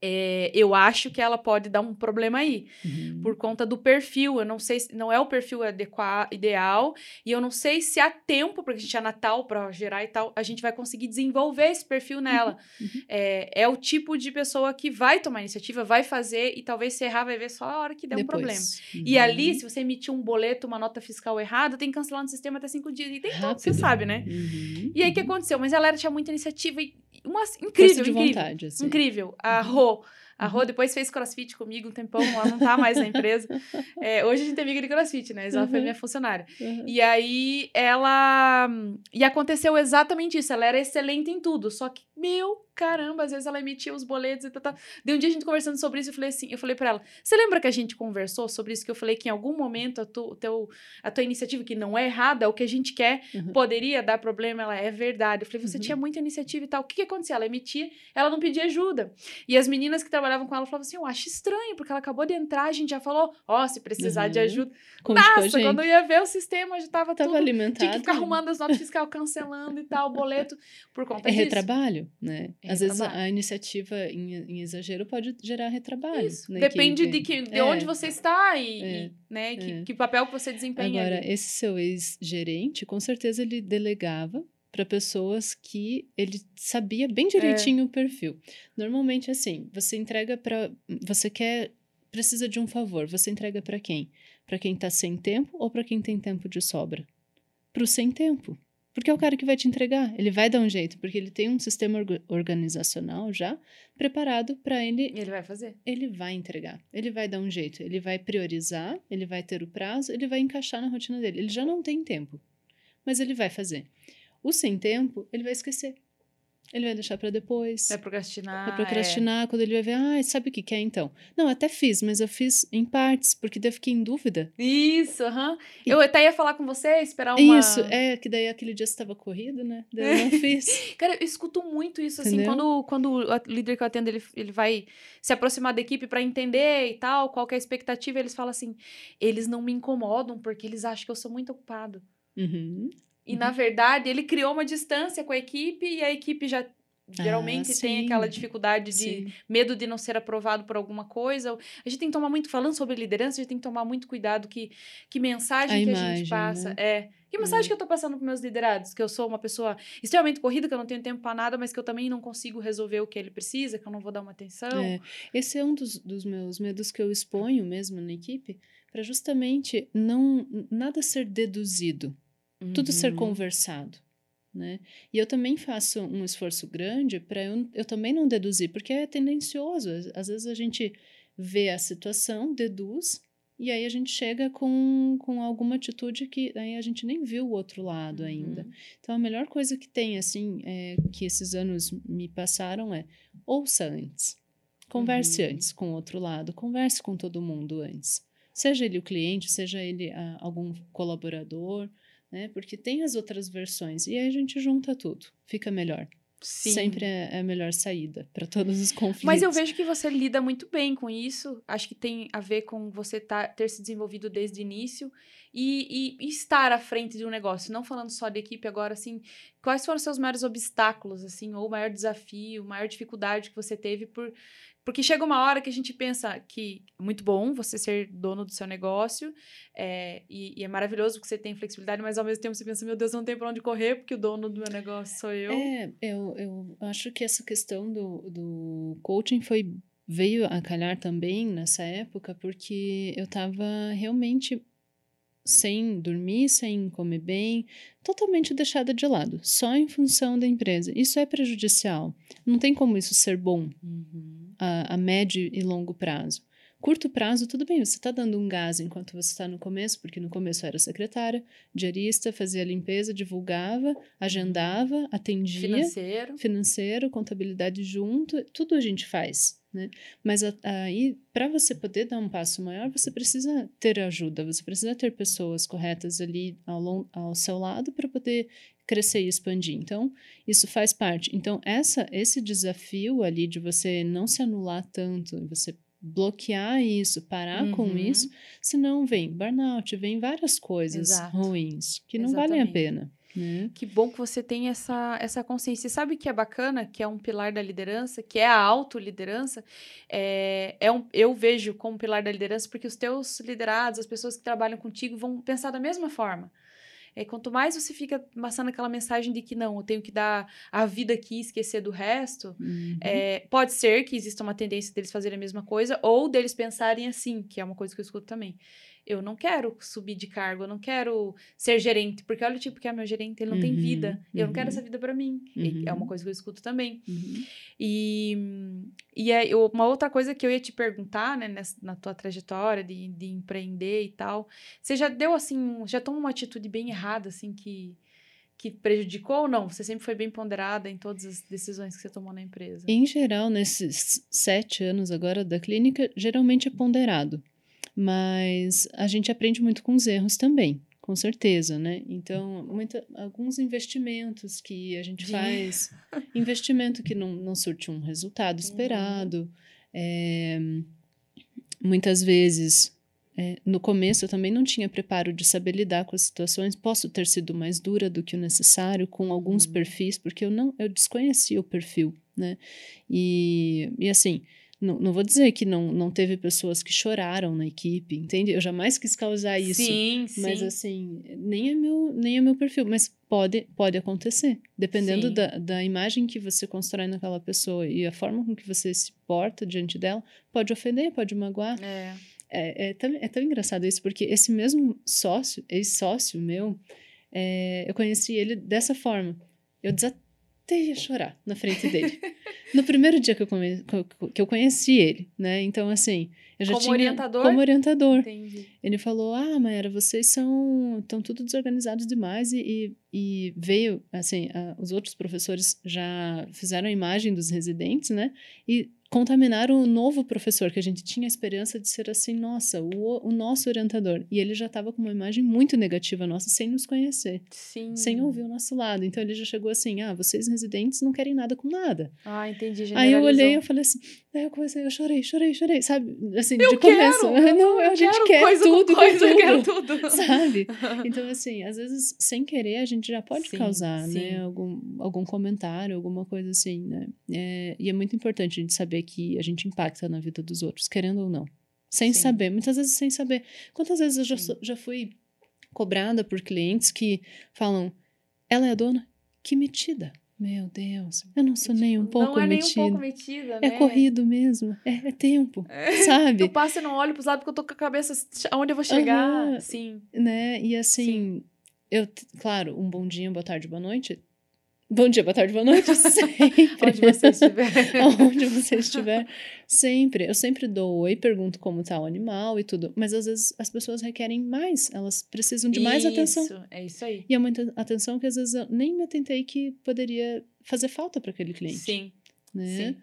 É, eu acho que ela pode dar um problema aí, Uhum. por conta do perfil. Eu não sei se não é o perfil adequa, ideal, e eu não sei se há tempo, porque a gente é Natal para gerar e tal, a gente vai conseguir desenvolver esse perfil nela. uhum. É, é o tipo de pessoa que vai tomar iniciativa, vai fazer, e talvez se errar, vai ver só a hora que der um Depois. problema. Uhum. E ali, se você emitir um boleto, uma nota fiscal errada, tem que cancelar no sistema até cinco dias. E tem tudo, você sabe, né? Uhum. E aí, o que Uhum. aconteceu? Mas ela tinha muita iniciativa e uma Força incrível, de incrível. vontade, assim. Incrível. A Uhum. Rô. A Rô depois fez crossfit comigo um tempão, ela não tá mais na empresa. *laughs* É, hoje a gente é amiga de crossfit, né? Mas ela foi Uhum. minha funcionária. Uhum. E aí ela. E aconteceu exatamente isso. Ela era excelente em tudo. Só que, meu caramba, às vezes ela emitia os boletos e tal. tal. Daí um dia a gente conversando sobre isso, eu falei assim: eu falei pra ela: você lembra que a gente conversou sobre isso? Que eu falei que em algum momento a, tu, teu, a tua iniciativa, que não é errada, é o que a gente quer, Uhum. poderia dar problema. Ela é verdade. Eu falei: você Uhum. tinha muita iniciativa e tal. O que, que acontecia? Ela emitia, ela não pedia ajuda. E as meninas que trabalhavam com ela falavam assim: eu acho estranho, porque ela acabou de entrar, a gente já falou: ó, se precisar de Uhum. ajuda. Conte Nossa, quando eu ia ver o sistema, já tava, Tava tudo. alimentado. Tinha que ficar arrumando as notas fiscal, cancelando e tal, o boleto, por conta É disso. retrabalho, né? É Às vezes a iniciativa em, em exagero pode gerar retrabalho. Isso. na Depende de, que, de É. onde você está e, É. e, né, que, É. que papel você desempenha. Agora, ali. esse seu ex-gerente, com certeza ele delegava para pessoas que ele sabia É. bem direitinho o perfil. Normalmente, assim, você entrega para. Você quer. Precisa de um favor. Você entrega para quem? Para quem tá sem tempo ou para quem tem tempo de sobra? Pro sem tempo. Porque é o cara que vai te entregar. Ele vai dar um jeito, porque ele tem um sistema orga- organizacional já preparado para ele Ele vai fazer. ele vai entregar, ele vai dar um jeito, ele vai priorizar, ele vai ter o prazo, ele vai encaixar na rotina dele. Ele já não tem tempo, mas ele vai fazer. O sem tempo, ele vai esquecer. Ele vai deixar para depois. Vai procrastinar. Vai procrastinar quando ele vai ver, ah, sabe o que que é então? Não, até fiz, mas eu fiz em partes, porque daí eu fiquei em dúvida. é. Isso, aham. E- Eu até ia falar com você, esperar uma... Isso, é que daí aquele dia você estava corrido, né? Daí eu não *laughs* fiz. Cara, eu escuto muito isso, assim, Entendeu? quando, quando o líder que eu atendo, ele, ele vai se aproximar da equipe pra entender e tal, qual que é a expectativa, eles falam assim, eles não me incomodam porque eles acham que eu sou muito ocupado. Uhum. E, na verdade, ele criou uma distância com a equipe e a equipe já geralmente tem sim. aquela dificuldade de Sim. medo de não ser aprovado por alguma coisa. A gente tem que tomar muito, falando sobre liderança, a gente tem que tomar muito cuidado que, que mensagem A que a imagem, gente passa. né? É. Que mensagem É. que eu tô passando pros meus liderados? Que eu sou uma pessoa extremamente corrida, que eu não tenho tempo para nada, mas que eu também não consigo resolver o que ele precisa, que eu não vou dar uma atenção. É, esse é um dos, dos meus medos que eu exponho mesmo na equipe, para justamente não nada ser deduzido, tudo ser Uhum. conversado. Né? E eu também faço um esforço grande para eu, eu também não deduzir, porque é tendencioso. Às, vezes a gente vê a situação, deduz, e aí a gente chega com, com alguma atitude que aí a gente nem viu o outro lado ainda. Uhum. Então, a melhor coisa que tem, assim, é, que esses anos me passaram é ouça antes. Converse Uhum. antes com o outro lado, converse com todo mundo antes. Seja ele o cliente, seja ele ah, algum colaborador, né? Porque tem as outras versões. E aí a gente junta tudo, fica melhor. Sim. Sempre é é a melhor saída para todos os conflitos. Mas eu vejo que você lida muito bem com isso. Acho que tem a ver com você tá, ter se desenvolvido desde o início e, e- e estar à frente de um negócio. Não falando só de equipe agora, assim, quais foram os seus maiores obstáculos, assim, ou o maior desafio, maior dificuldade que você teve por. Porque chega uma hora que a gente pensa que é muito bom você ser dono do seu negócio, é, e, e é maravilhoso que você tem flexibilidade, mas ao mesmo tempo você pensa, meu Deus, não tem pra onde correr, porque o dono do meu negócio sou eu. É, eu, eu acho que essa questão do, do coaching foi veio a calhar também nessa época, porque eu estava realmente sem dormir, sem comer bem, totalmente deixada de lado, só em função da empresa. Isso é prejudicial. Não tem como isso ser bom Uhum. A, a médio e longo prazo. Curto prazo, tudo bem, você está dando um gás enquanto você está no começo, porque no começo eu era secretária, diarista, fazia limpeza, divulgava, agendava, atendia Financeiro. financeiro, contabilidade junto, tudo a gente faz, né? Mas aí, para você poder dar um passo maior, você precisa ter ajuda, você precisa ter pessoas corretas ali ao, lon- ao seu lado para poder crescer e expandir. Então, isso faz parte. Então, essa, esse desafio ali de você não se anular tanto, você bloquear isso, parar com Uhum. isso, senão vem burnout, vem várias coisas Exato. ruins que não valem a Exatamente. pena. Né? Que bom que você tem essa, essa consciência. E sabe o que é bacana, que é um pilar da liderança, que é a autoliderança? É, é um, eu vejo como pilar da liderança porque os teus liderados, as pessoas que trabalham contigo, vão pensar da mesma forma. É, quanto mais você fica passando aquela mensagem de que não, eu tenho que dar a vida aqui e esquecer do resto, Uhum. é, pode ser que exista uma tendência deles fazerem a mesma coisa ou deles pensarem assim, que é uma coisa que eu escuto também. Eu não quero subir de cargo, eu não quero ser gerente, porque olha o tipo que é meu gerente, ele não tem Uhum, vida. Eu não quero uhum. essa vida pra mim. E É uma Uhum. coisa que eu escuto também. Uhum. E, e é, eu- uma outra coisa que eu ia te perguntar, né, nessa- na tua trajetória de, de empreender e tal, você já deu assim, já tomou uma atitude bem errada, assim, que, que prejudicou ou não? Você sempre foi bem ponderada em todas as decisões que você tomou na empresa? Em geral, nesses sete anos agora da clínica, geralmente é ponderado. Mas a gente aprende muito com os erros também, com certeza, né? Então, muita, alguns investimentos que a gente faz, *laughs* investimento que não, não surte um Uhum. resultado esperado. é, muitas vezes, é, no começo, eu também não tinha preparo de saber lidar com as situações. Posso ter sido mais dura do que o necessário com alguns Uhum. perfis, porque eu não, eu desconhecia o perfil, né? E, e assim, não, não vou dizer que não, não teve pessoas que choraram na equipe, entende? Eu jamais quis causar isso. Sim, sim. Mas assim, nem é meu, nem é meu perfil, mas pode, pode acontecer. Dependendo Sim. da, da imagem que você constrói naquela pessoa e a forma com que você se porta diante dela, pode ofender, pode magoar. É. É, é, tão, é tão engraçado isso, porque esse mesmo sócio, ex-sócio meu, é, eu conheci ele dessa forma. Eu desatei a chorar na frente dele. no primeiro dia que eu, come, que eu conheci ele, né? Então, assim, eu já Como tinha... orientador? Como orientador. Entendi. Ele falou: Ah, Mayara, vocês são. estão tudo desorganizados demais. E, e, e veio, assim, a- os outros professores já fizeram a imagem dos residentes, né? E contaminaram o novo professor, que a gente tinha a esperança de ser assim, nossa, o, o nosso orientador. E ele já estava com uma imagem muito negativa nossa, sem nos conhecer, Sim. sem ouvir o nosso lado. Então ele já chegou assim: Ah, vocês residentes não querem nada com nada. Ah, entendi. Aí eu olhei e falei assim, aí eu comecei, eu chorei, chorei, chorei, sabe? Assim, Eu de quero! começo. *laughs* Não, a gente quero quer coisa tudo, coisa, eu tudo, quero tudo. *laughs* sabe? *laughs* Então, assim, às vezes, sem querer, a gente já pode Sim, causar, sim. né? Algum, algum comentário, alguma coisa assim, né? É, e é muito importante a gente saber que a gente impacta na vida dos outros, querendo ou não. Sem Sim. saber, muitas vezes sem saber. Quantas vezes eu já, já fui cobrada por clientes que falam, ela é a dona? Que metida. Meu Deus, eu não sou nem um Tipo, pouco Não é nem um pouco metida, É né? corrido mesmo, é, é tempo, *laughs* Eu sabe? passo e não olho pros lados porque eu tô com a cabeça aonde eu vou chegar. Aham. Sim. Né? E assim, eu, t- claro, um bom dia, boa tarde, boa noite. Bom dia, boa tarde, boa noite, *laughs* sempre. Onde você estiver. *laughs* Aonde você estiver, sempre. Eu sempre dou oi, pergunto como tá o animal e tudo. Mas às vezes as pessoas requerem mais, elas precisam de mais atenção. Isso, é isso aí. E é muita atenção que às vezes eu nem me atentei que poderia fazer falta para aquele cliente. Sim. né? Sim.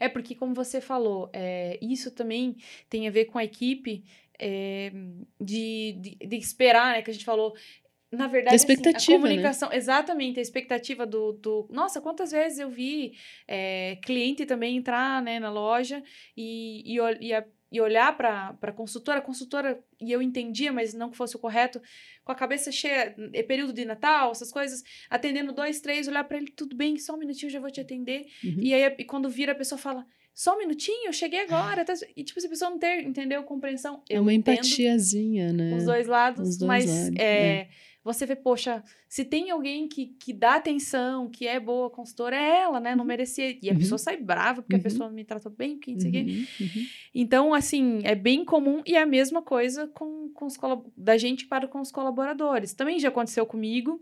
É porque, como você falou, é, isso também tem a ver com a equipe é, de, de, de esperar, né? Que a gente falou. Na verdade, assim, expectativa, a né? comunicação, exatamente, a expectativa do, do. Nossa, quantas vezes eu vi é, cliente também entrar né, na loja e, e, e, a- e olhar para a consultora, a consultora, e eu entendia, mas não que fosse o correto, com a cabeça cheia, é período de Natal, essas coisas, atendendo dois, três, olhar para ele, tudo bem, só um minutinho, eu já vou te atender. Uhum. E aí, e quando vira, a pessoa fala, só um minutinho, eu cheguei agora. tá?" E, tipo, se a pessoa não ter, entendeu, compreensão, É uma empatiazinha, né? os dois lados, Os dois mas lados, é, você vê, poxa, se tem alguém que, que dá atenção, que é boa consultora, é ela, né? Não Uhum. merecia. E a Uhum. pessoa sai brava porque a Uhum. pessoa me tratou bem, porque não sei o quê. Uhum, uhum. Então, assim, é bem comum e é a mesma coisa com, com os da gente para com os colaboradores. Também já aconteceu comigo.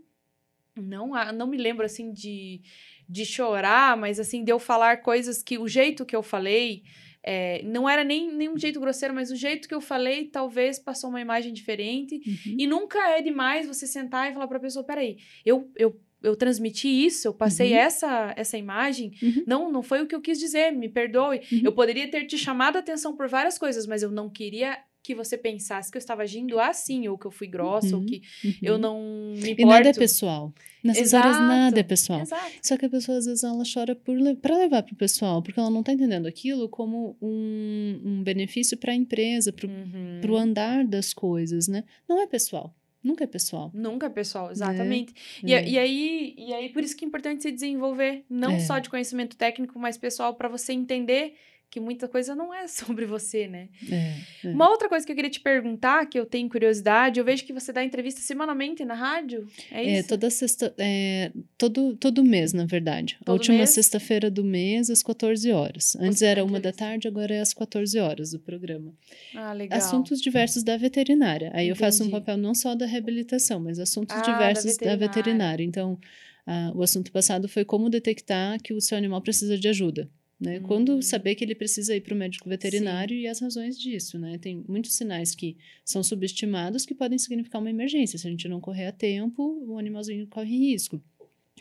Não, não me lembro, assim, de, de chorar, mas, assim, de eu falar coisas que o jeito que eu falei é, não era nem, nem um jeito grosseiro, mas o jeito que eu falei talvez passou uma imagem diferente. Uhum. E nunca é demais você sentar e falar pra pessoa: peraí, eu, eu, eu transmiti isso, eu passei Uhum. essa, essa imagem. Uhum. Não, não foi o que eu quis dizer, me perdoe. Uhum. Eu poderia ter te chamado a atenção por várias coisas, mas eu não queria que você pensasse que eu estava agindo assim, ou que eu fui grossa, ou Uhum. que Uhum. eu não me importo. E nada é pessoal. Nessas horas nada é Exato, pessoal. Exato. Só que a pessoa, às vezes, ela chora por para levar para o pessoal, porque ela não está entendendo aquilo como um, um benefício para a empresa, para o Uhum. andar das coisas, né? Não é pessoal. Nunca é pessoal. Nunca, pessoal, exatamente. E, É. e aí, e aí, por isso que é importante se desenvolver, não É. só de conhecimento técnico, mas pessoal, para você entender que muita coisa não é *laughs* sobre você, né? É, é. Uma outra coisa que eu queria te perguntar, que eu tenho curiosidade, eu vejo que você dá entrevista semanalmente na rádio, é É, isso? toda sexta, é, todo, todo mês, na verdade. a Todo última mês? sexta-feira do mês, às 14 horas. Antes era uma da tarde, agora é às 14 horas o programa. Ah, legal. Assuntos diversos da veterinária. Aí eu faço um Entendi. papel não só da reabilitação, mas assuntos Ah, da diversos da veterinária. veterinária. Então, ah, o assunto passado foi como detectar que o seu animal precisa de ajuda. Né? Hum. Quando saber que ele precisa ir para o médico veterinário e as razões disso. Né? Tem muitos sinais que são subestimados que podem significar uma emergência. Se a gente não correr a tempo, o animalzinho corre risco.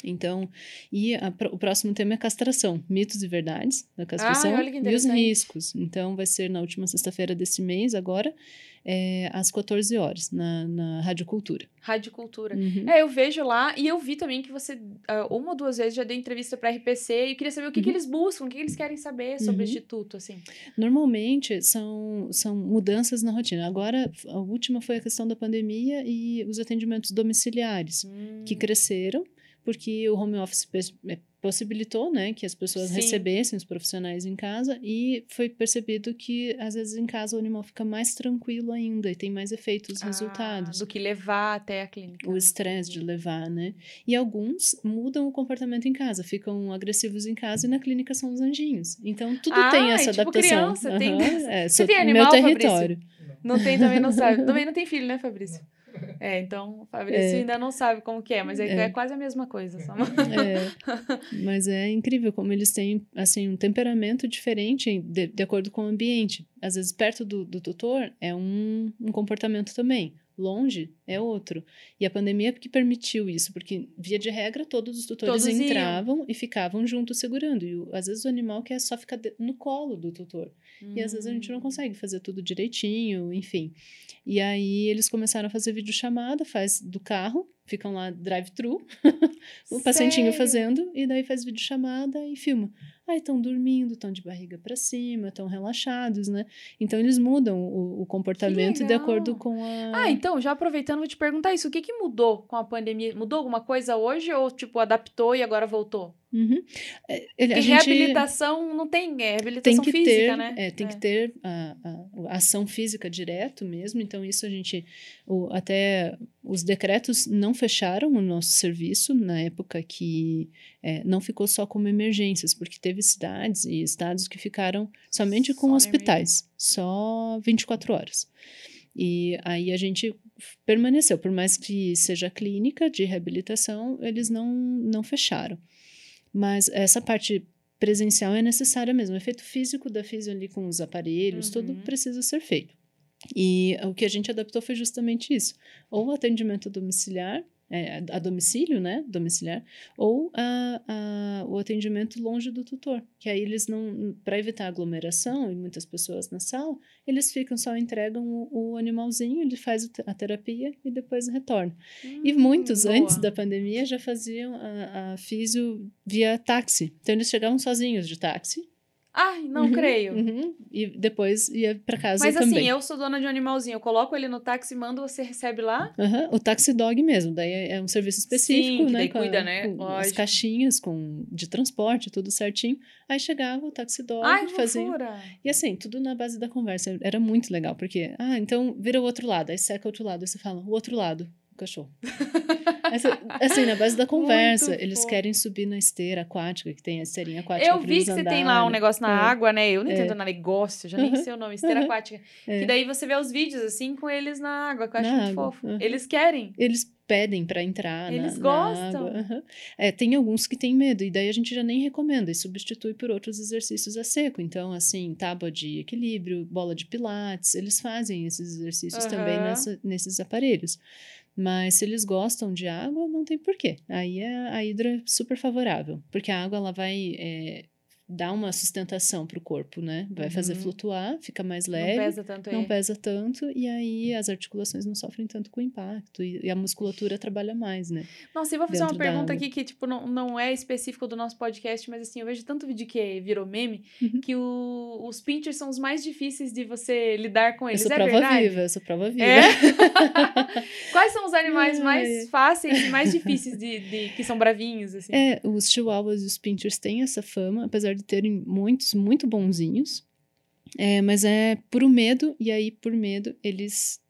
Então, e a o próximo tema é castração, mitos e verdades da castração que e os riscos. Então, vai ser na última sexta-feira desse mês, agora, é, às 14 horas, na, na Rádio Cultura. Rádio Cultura. Uhum. É, eu vejo lá e eu vi também que você, ah, uma ou duas vezes, já deu entrevista para RPC e eu queria saber o que, que Uhum. eles buscam, o que, que eles querem saber sobre o Uhum. Instituto, assim. Normalmente são, são mudanças na rotina. Agora, a última foi a questão da pandemia e os atendimentos domiciliares, que Hum, cresceram, porque o home office eh, possibilitou né, que as pessoas Sim. recebessem os profissionais em casa e foi percebido que, às vezes, em casa o animal fica mais tranquilo ainda e tem mais efeitos, ah, resultados. do que levar até a clínica. o estresse de levar, né? E alguns mudam o comportamento em casa, ficam agressivos em casa e na clínica são os anjinhos. Então tudo Ah, tem essa é tipo adaptação. criança, tem Aham, dessa. é, Você tem meu animal, Fabrício? território. Não tem também, não sabe. Também não tem filho, né, Fabrício? É, então o Fabrício É. ainda não sabe como que é, mas é, É. é quase a mesma coisa. Só. É, mas é incrível como eles têm assim um temperamento diferente de, de acordo com o ambiente. Às vezes perto do, do tutor é um, um comportamento também, longe é outro. E a pandemia que permitiu isso, porque via de regra todos os tutores Todos iam. entravam e ficavam juntos segurando. E às vezes o animal quer só ficar no colo do tutor. E às vezes a gente não Hum. consegue fazer tudo direitinho, enfim. E aí eles começaram a fazer videochamada, faz do carro, ficam lá drive-thru, *laughs* o pacientinho Sério? fazendo, e daí faz videochamada e filma. Aí estão dormindo, estão de barriga para cima, estão relaxados, né? Então eles mudam o, o comportamento de acordo com a. Ah, então, já aproveitando, vou te perguntar isso. O que, que mudou com a pandemia? Mudou alguma coisa hoje ou, tipo, adaptou e agora voltou? Uhum. É, ele- reabilitação não tem, é tem reabilitação que física, ter, né? é, tem que ter a, a- a ação física direto mesmo. Então isso a gente, o- até os decretos não fecharam o nosso serviço na época que é, não ficou só como emergências, porque teve cidades e estados que ficaram somente com Só hospitais, só 24 horas. E aí a gente permaneceu, por mais que seja clínica de reabilitação, eles não, não fecharam. Mas essa parte presencial é necessária mesmo. O efeito físico da fisio ali com os aparelhos, tudo Uhum. precisa ser feito. E o que a gente adaptou foi justamente isso. Ou o atendimento domiciliar, é, a domicílio, né? Domiciliar, ou a, a- o atendimento longe do tutor. Que aí eles não, para evitar aglomeração e muitas pessoas na sala, eles ficam, só entregam o, o animalzinho, ele faz a terapia e depois retorna. E Hum, muitos, boa. antes da pandemia, já faziam a, a físio via táxi. Então, eles chegavam sozinhos de táxi. Ai, não Uhum, creio. uhum, e depois ia para casa Mas também. assim, eu sou dona de um animalzinho, eu coloco ele no táxi, mando, você recebe lá? Aham, o taxi dog mesmo, daí é é um serviço específico, Sim, que né? daí com a- cuida, né? com as caixinhas com, de transporte, tudo certinho. Aí chegava o taxi dog, Ai, fazia. fofura. E assim, tudo na base da conversa. Era muito legal, porque, ah, então vira o outro lado, aí seca o outro lado, aí você fala, o outro lado. Cachorro. assim, na base da *laughs* conversa, Muito eles querem subir na esteira aquática, que tem a esteirinha aquática Eu vi que você tem lá um negócio na É. água, né? Eu não É. entendo na negócio, já nem Uhum. sei o nome, esteira Uhum. aquática. É. Que daí você vê os vídeos, assim, com eles na água, que eu acho Na muito água, fofo. uhum. Eles querem. Eles pedem pra entrar na- Eles na, gostam. água. aham. É, tem alguns que têm medo, e daí a gente já nem recomenda, e substitui por outros exercícios a seco. Então, assim, tábua de equilíbrio, bola de pilates, eles fazem esses exercícios também nessa- nesses aparelhos. Mas se eles gostam de água, não tem porquê. Aí é, a hidro é super favorável, porque a água ela vai é, dar uma sustentação para o corpo, né? Vai fazer Uhum. flutuar, fica mais Não leve pesa tanto não aí. pesa tanto e aí as articulações não sofrem tanto com o impacto e, a musculatura trabalha mais, né? Nossa, e vou fazer uma dentro pergunta aqui que, tipo, não, não é específico do nosso podcast, mas assim, eu vejo tanto vídeo que virou meme Uhum. que o- os pinchers são os mais difíceis de você lidar com Eu eles. sou é prova verdade? viva, eu sou prova viva. É? *laughs* Quais são os animais Ai. mais fáceis e mais difíceis de, de- que são bravinhos, assim? É, os chihuahuas e os pinchers têm essa fama, apesar de terem muitos, muito bonzinhos. É, mas é por medo, e aí, por medo, eles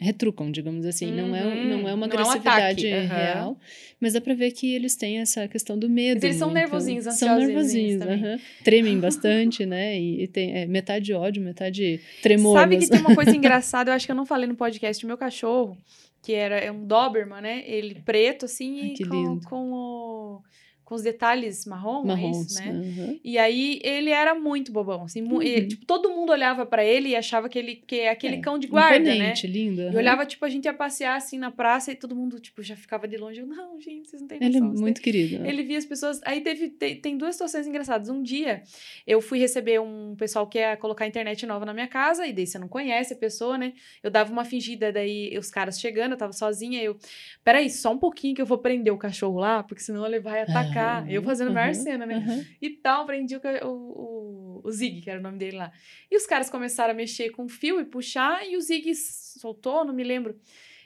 retrucam, digamos assim. Não, é, Uhum. não é uma Não é um agressividade aham. real, mas dá pra ver que eles têm essa questão do medo. Mas eles são muito. nervosinhos, São nervosinhos, aham. tremem bastante, né? E, e tem é, metade ódio, metade tremor. Sabe que tem uma coisa *laughs* engraçada, eu acho que eu não falei no podcast, o meu cachorro, que era é um Doberman, né? Ele preto, assim, Ai, e com, com, o- com os detalhes marrom, é marrons, isso, né? E aí ele era muito bobão, assim, e, Uhum. tipo, todo mundo olhava pra ele e achava que ele que é aquele É, cão de guarda, né? Lindo. E olhava, tipo, a gente ia passear assim na praça e todo mundo, tipo, já ficava de longe. Eu, não, gente, vocês não têm Ele é noção. muito querido. ele via as pessoas. Aí teve tem, tem duas situações engraçadas. Um dia eu fui receber um pessoal que ia colocar internet nova na minha casa, e daí você não conhece a pessoa, né? Eu dava uma fingida, daí os caras chegando, eu tava sozinha, eu. Peraí, só um pouquinho que eu vou prender o cachorro lá, porque senão ele vai atacar. Aham, eu fazendo a maior aham, cena, né? aham. E tal, prendi o, o, o Zig, que era o nome dele lá. E os caras começaram a mexer com o fio e puxar, e o Zig soltou, não me lembro.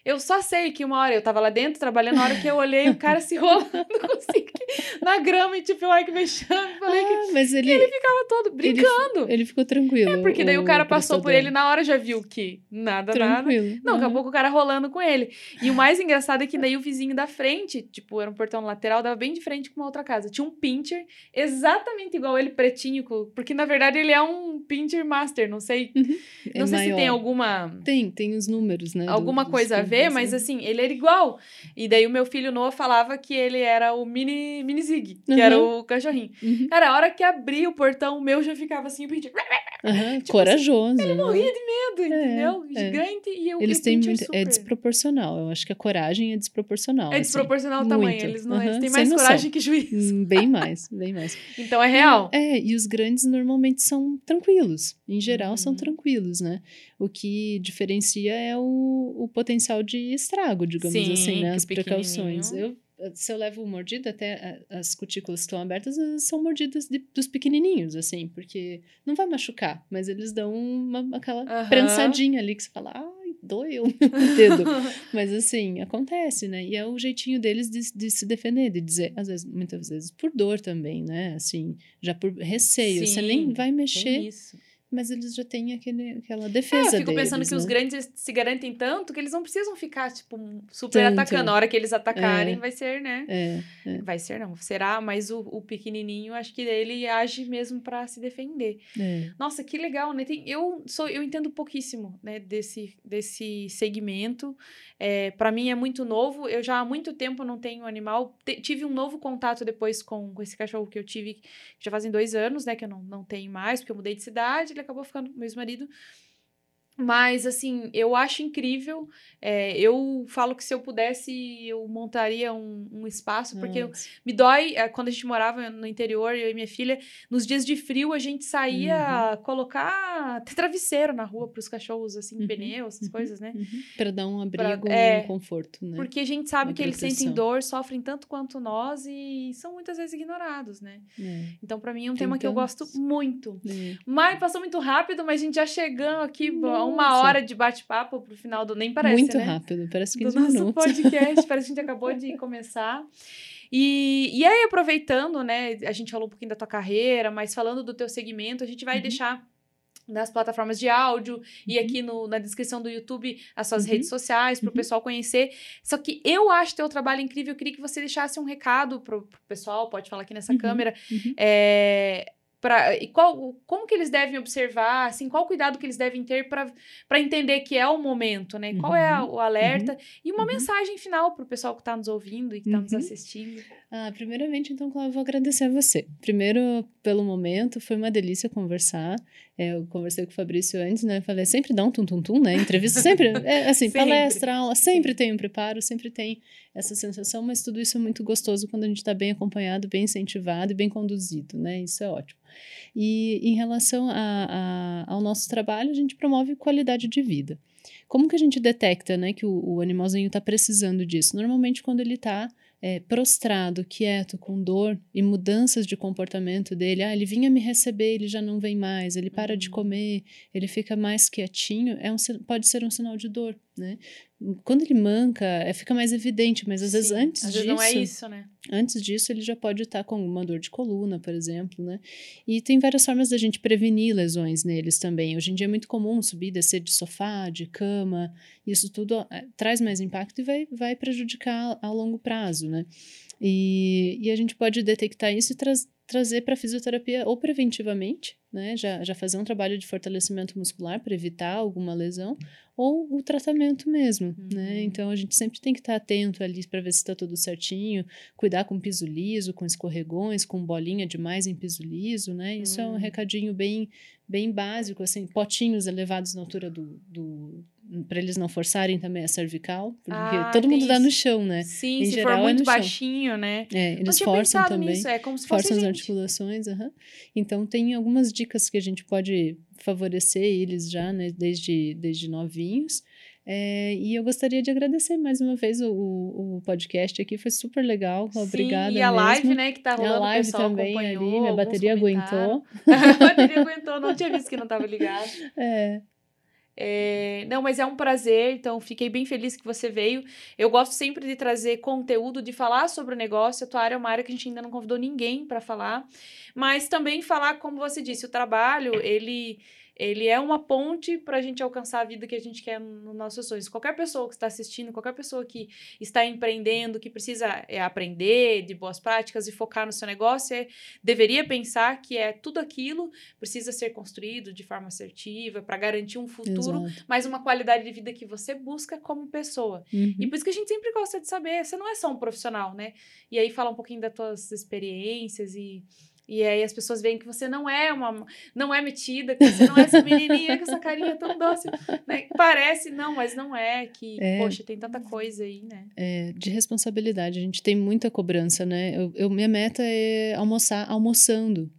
Eu só sei que uma hora eu tava lá dentro trabalhando, na hora que eu olhei o cara se rolando *laughs* o na grama e tipo, ai que vexame. Falei que Ah, mas ele, tava todo brincando. ele ficou tranquilo. É, porque daí o cara passou por ele na hora já viu que nada, nada. Tranquilo. Não, aham. acabou com o cara rolando com ele. E o mais engraçado é que daí o vizinho da frente, tipo, era um portão lateral, dava bem de frente com uma outra casa. Tinha um pincher exatamente igual ele, pretinho, porque na verdade ele é um pincher master, não sei. É não sei se tem maior. alguma Tem, tem os números, né? do- alguma dos coisa a ver, pinchers, mas né? assim, ele era igual. E daí o meu filho Noah falava que ele era o mini mini Zig, que era o cachorrinho. Uhum, Cara, a hora que abri o portão, o meu já ficava assim, o pincher aham, tipo corajoso. ele né? morria de medo, entendeu? é. Gigante e eu Eles e têm muito. É super. desproporcional. Eu acho que a coragem é desproporcional. É assim. desproporcional o tamanho. Muito. Eles, não, eles Aham, têm mais coragem que juiz. Hum, Bem mais, bem mais. *laughs* Então é real. É, e os grandes normalmente são tranquilos. Em geral, são Uhum. tranquilos, né? O que diferencia é o, o potencial de estrago, digamos Sim, assim, né? As precauções. Eu, se eu levo mordida, até a- as cutículas que estão abertas elas são mordidas de- dos pequenininhos, assim, porque não vai machucar, mas eles dão uma, aquela Aham. prensadinha ali que você fala, ai, doeu *laughs* o dedo. *laughs* Mas assim, acontece, né? E é o jeitinho deles de, de se defender, de dizer, às vezes, muitas vezes por dor também, né? Assim, já por receio. Você nem Sim, vai mexer, Tem isso. Mas eles já têm aquele, aquela É, defesa eu fico pensando deles, que os né? grandes se garantem tanto que eles não precisam ficar, tipo, super Tanto. atacando. A hora que eles atacarem, É. vai ser, né? É, Vai ser, não. Será, mas o, o pequenininho, acho que ele age mesmo pra se defender. é. Nossa, que legal, né? Tem, eu sou, eu entendo pouquíssimo, né, desse, desse segmento. É, para mim é muito novo. Eu já há muito tempo não tenho animal. Te- tive um novo contato depois com, com esse cachorro que eu tive, já fazem dois anos, né? Que eu não, não tenho mais, porque eu mudei de cidade. Acabou ficando com meu ex-marido. Mas, assim, eu acho incrível. É, eu falo que se eu pudesse, eu montaria um, um espaço, porque Nossa. me dói, eh, quando a gente morava no interior, eu e minha filha, nos dias de frio a gente saía colocar até travesseiro na rua para os cachorros, assim, Uhum, pneu, essas uhum, coisas, né? Uhum. Pra dar um abrigo é, e um conforto, né? Porque a gente sabe Uma que eles sentem proteção. dor, sofrem tanto quanto nós e são muitas vezes ignorados, né? É, Então, para mim, é um Tem tema que eu gosto muito. é. Mas passou muito rápido, mas a gente já chegando aqui, a uma hora de bate-papo pro final do. Nem parece. Muito né? rápido, parece do 15 nosso minutos. podcast. Parece que a gente *laughs* acabou de começar. E, e aí, aproveitando, né? A gente falou um pouquinho da tua carreira, mas falando do teu segmento, a gente vai Uhum. deixar nas plataformas de áudio uhum. e aqui no, na descrição do YouTube as suas uhum. redes sociais para o uhum. pessoal conhecer. Só que eu acho teu trabalho incrível. Eu queria que você deixasse um recado para o pessoal, pode falar aqui nessa uhum. câmera. É, Pra, e qual, como que eles devem observar, assim, qual cuidado que eles devem ter para entender que é o momento, né? Uhum. Qual é a, uhum. o alerta? Uhum. E uma uhum. mensagem final para o pessoal que está nos ouvindo e que está nos uhum. assistindo. Ah, primeiramente, então, Cláudia, eu vou agradecer a você. Primeiro, pelo momento, foi uma delícia conversar. É, eu conversei com o Fabrício antes, né? Falei, sempre dá um tum-tum-tum, né? Entrevista sempre, *laughs* é, assim, sempre. palestra, aula, sempre tem um preparo, sempre tem essa sensação, mas tudo isso é muito gostoso quando a gente está bem acompanhado, bem incentivado e bem conduzido, né? Isso é ótimo. E em relação a, a, ao nosso trabalho, a gente promove qualidade de vida. Como que a gente detecta né, que o, o animalzinho está precisando disso? Normalmente, quando ele está é, prostrado, quieto, com dor e mudanças de comportamento dele, ah, ele vinha me receber, ele já não vem mais, ele para uhum. de comer, ele fica mais quietinho, é um, pode ser um sinal de dor, né? Quando ele manca, é, fica mais evidente, mas às Sim, vezes antes às disso. Vezes não é isso, né? Antes disso, ele já pode estar com uma dor de coluna, por exemplo, né? E tem várias formas da gente prevenir lesões neles também. Hoje em dia é muito comum subir, descer de sofá, de cama, isso tudo é, traz mais impacto e vai, vai prejudicar a longo prazo, né? E, e a gente pode detectar isso e tra trazer para a fisioterapia ou preventivamente, né? Já, já fazer um trabalho de fortalecimento muscular para evitar alguma lesão, ou o tratamento mesmo, né? uhum. né? Então a gente sempre tem que estar tá atento ali para ver se está tudo certinho, cuidar com piso liso, com escorregões, com bolinha demais em piso liso, né? Isso uhum. é um uhum. recadinho bem, bem básico, assim, potinhos elevados na altura do, do para eles não forçarem também a cervical, porque ah, todo mundo dá no chão, né? Sim, em se geral, for é muito é baixinho, né? É, eles forçam também. Nisso. É como se forçam as articulações, uhum. Então tem algumas dicas que a gente pode favorecer eles já, né, desde, desde novinhos. É, e eu gostaria de agradecer mais uma vez o, o podcast aqui, foi super legal. Obrigada. Sim, e a mesmo. live, né, que tá rolando. A live também ali, minha bateria aguentou. *laughs* a bateria aguentou, não tinha visto que não estava ligado. *laughs* É. É, não, mas é um prazer, então fiquei bem feliz que você veio. Eu gosto sempre de trazer conteúdo, de falar sobre o negócio. A tua área é uma área que a gente ainda não convidou ninguém para falar, mas também falar, como você disse, o trabalho, ele ele é uma ponte para a gente alcançar a vida que a gente quer nos nossos sonhos. Qualquer pessoa que está assistindo, qualquer pessoa que está empreendendo, que precisa é, aprender de boas práticas e focar no seu negócio, é, deveria pensar que é tudo aquilo precisa ser construído de forma assertiva para garantir um futuro, Exato. mas uma qualidade de vida que você busca como pessoa. Uhum. E por isso que a gente sempre gosta de saber, você não é só um profissional, né? E aí fala um pouquinho das tuas experiências e e aí as pessoas veem que você não é uma, não é metida, que você não é essa menininha com essa carinha tão doce, né? Parece, não, mas não é, que, é, poxa, tem tanta coisa aí, né? É, de responsabilidade, a gente tem muita cobrança, né? Eu, eu minha meta é almoçar almoçando,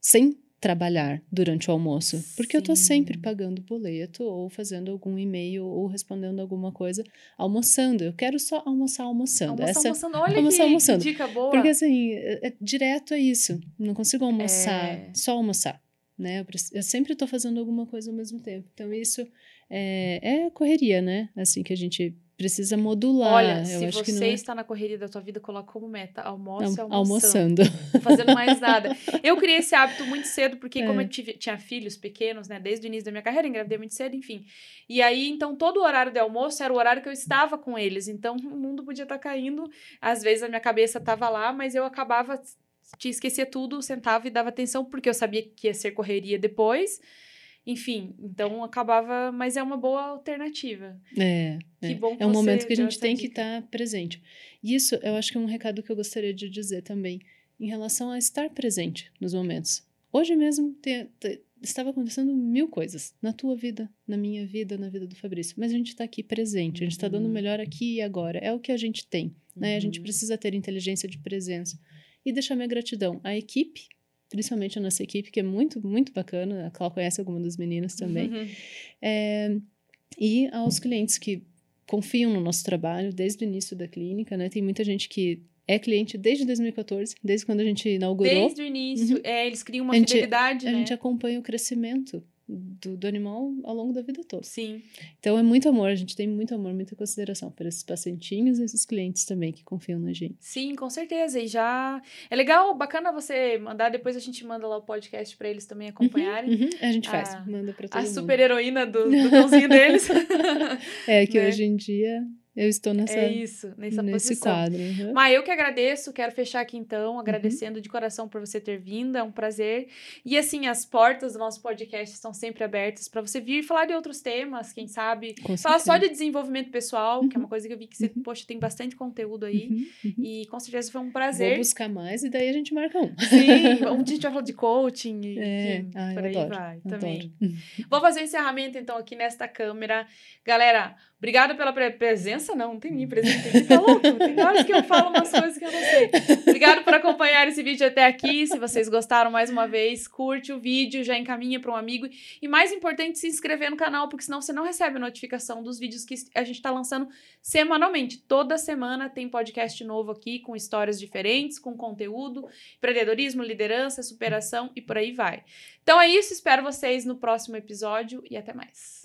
sem trabalhar durante o almoço, porque Sim. eu tô sempre pagando boleto ou fazendo algum e-mail ou respondendo alguma coisa almoçando. Eu quero só almoçar almoçando. Almoçar Essa, almoçando. Olha almoçar, que, almoçando. Que dica boa. Porque assim, é, é, direto é isso. Não consigo almoçar, é... só almoçar, né? Eu, eu sempre tô fazendo alguma coisa ao mesmo tempo. Então isso é, é correria, né? Assim que a gente precisa modular. Olha, eu se você é... está na correria da tua vida, coloca como meta almoço Não, almoçando. Não fazendo mais nada. Eu criei esse hábito muito cedo, porque é. como eu tive, tinha filhos pequenos, né, desde o início da minha carreira, engravidei muito cedo, enfim. E aí, então, todo o horário de almoço era o horário que eu estava com eles. Então, o mundo podia estar caindo. Às vezes a minha cabeça estava lá, mas eu acabava, esquecia tudo, sentava e dava atenção, porque eu sabia que ia ser correria depois. Enfim, então acabava, mas é uma boa alternativa. É. Que é. bom que É um momento que a gente tem dica. que estar tá presente. E isso, eu acho que é um recado que eu gostaria de dizer também, em relação a estar presente nos momentos. Hoje mesmo te, te, estava acontecendo mil coisas na tua vida, na minha vida, na vida do Fabrício, mas a gente está aqui presente, a gente está dando o uhum. melhor aqui e agora. É o que a gente tem, né? Uhum. A gente uhum. precisa ter inteligência de presença. E deixar minha gratidão à equipe principalmente a nossa equipe, que é muito, muito bacana. A Clau conhece alguma das meninas também. Uhum. É, e aos clientes que confiam no nosso trabalho desde o início da clínica, né? Tem muita gente que é cliente desde 2014, desde quando a gente inaugurou. Desde o início, uhum. é, eles criam uma a fidelidade, gente, né? A gente acompanha o crescimento do, do animal ao longo da vida toda. Sim. Então é muito amor, a gente tem muito amor, muita consideração por esses pacientinhos e esses clientes também que confiam na gente. Sim, com certeza. E já. É legal, bacana você mandar, depois a gente manda lá o podcast para eles também acompanharem. Uhum, a gente faz, A- manda pra todo A mundo. super heroína do, do cãozinho deles. *laughs* É que *laughs* né? hoje em dia eu estou nessa, é isso, nessa nesse posição. quadro. uhum. Mas eu que agradeço, quero fechar aqui então, agradecendo de coração por você ter vindo, é um prazer. E assim, as portas do nosso podcast estão sempre abertas para você vir falar de outros temas, quem sabe. Com Falar só de desenvolvimento pessoal, que é uma coisa que eu vi que você, Uhum. poxa, tem bastante conteúdo aí. Uhum, uhum. E com certeza foi um Vou prazer. buscar mais e daí a gente marca um. Sim, *laughs* um dia a gente vai falar de coaching e É, enfim, eu por aí adoro, vai adoro. também. *laughs* Vou fazer o encerramento então aqui nesta câmera. Galera, obrigada pela pre- presença. Não, não tem nem presença aqui, tá louco? Tem horas que eu falo umas coisas que eu não sei. Obrigado por acompanhar esse vídeo até aqui. Se vocês gostaram, mais uma vez, curte o vídeo, já encaminha para um amigo. E mais importante, se inscrever no canal, porque senão você não recebe notificação dos vídeos que a gente está lançando semanalmente. Toda semana tem podcast novo aqui, com histórias diferentes, com conteúdo, empreendedorismo, liderança, superação e por aí vai. Então é isso, espero vocês no próximo episódio e até mais.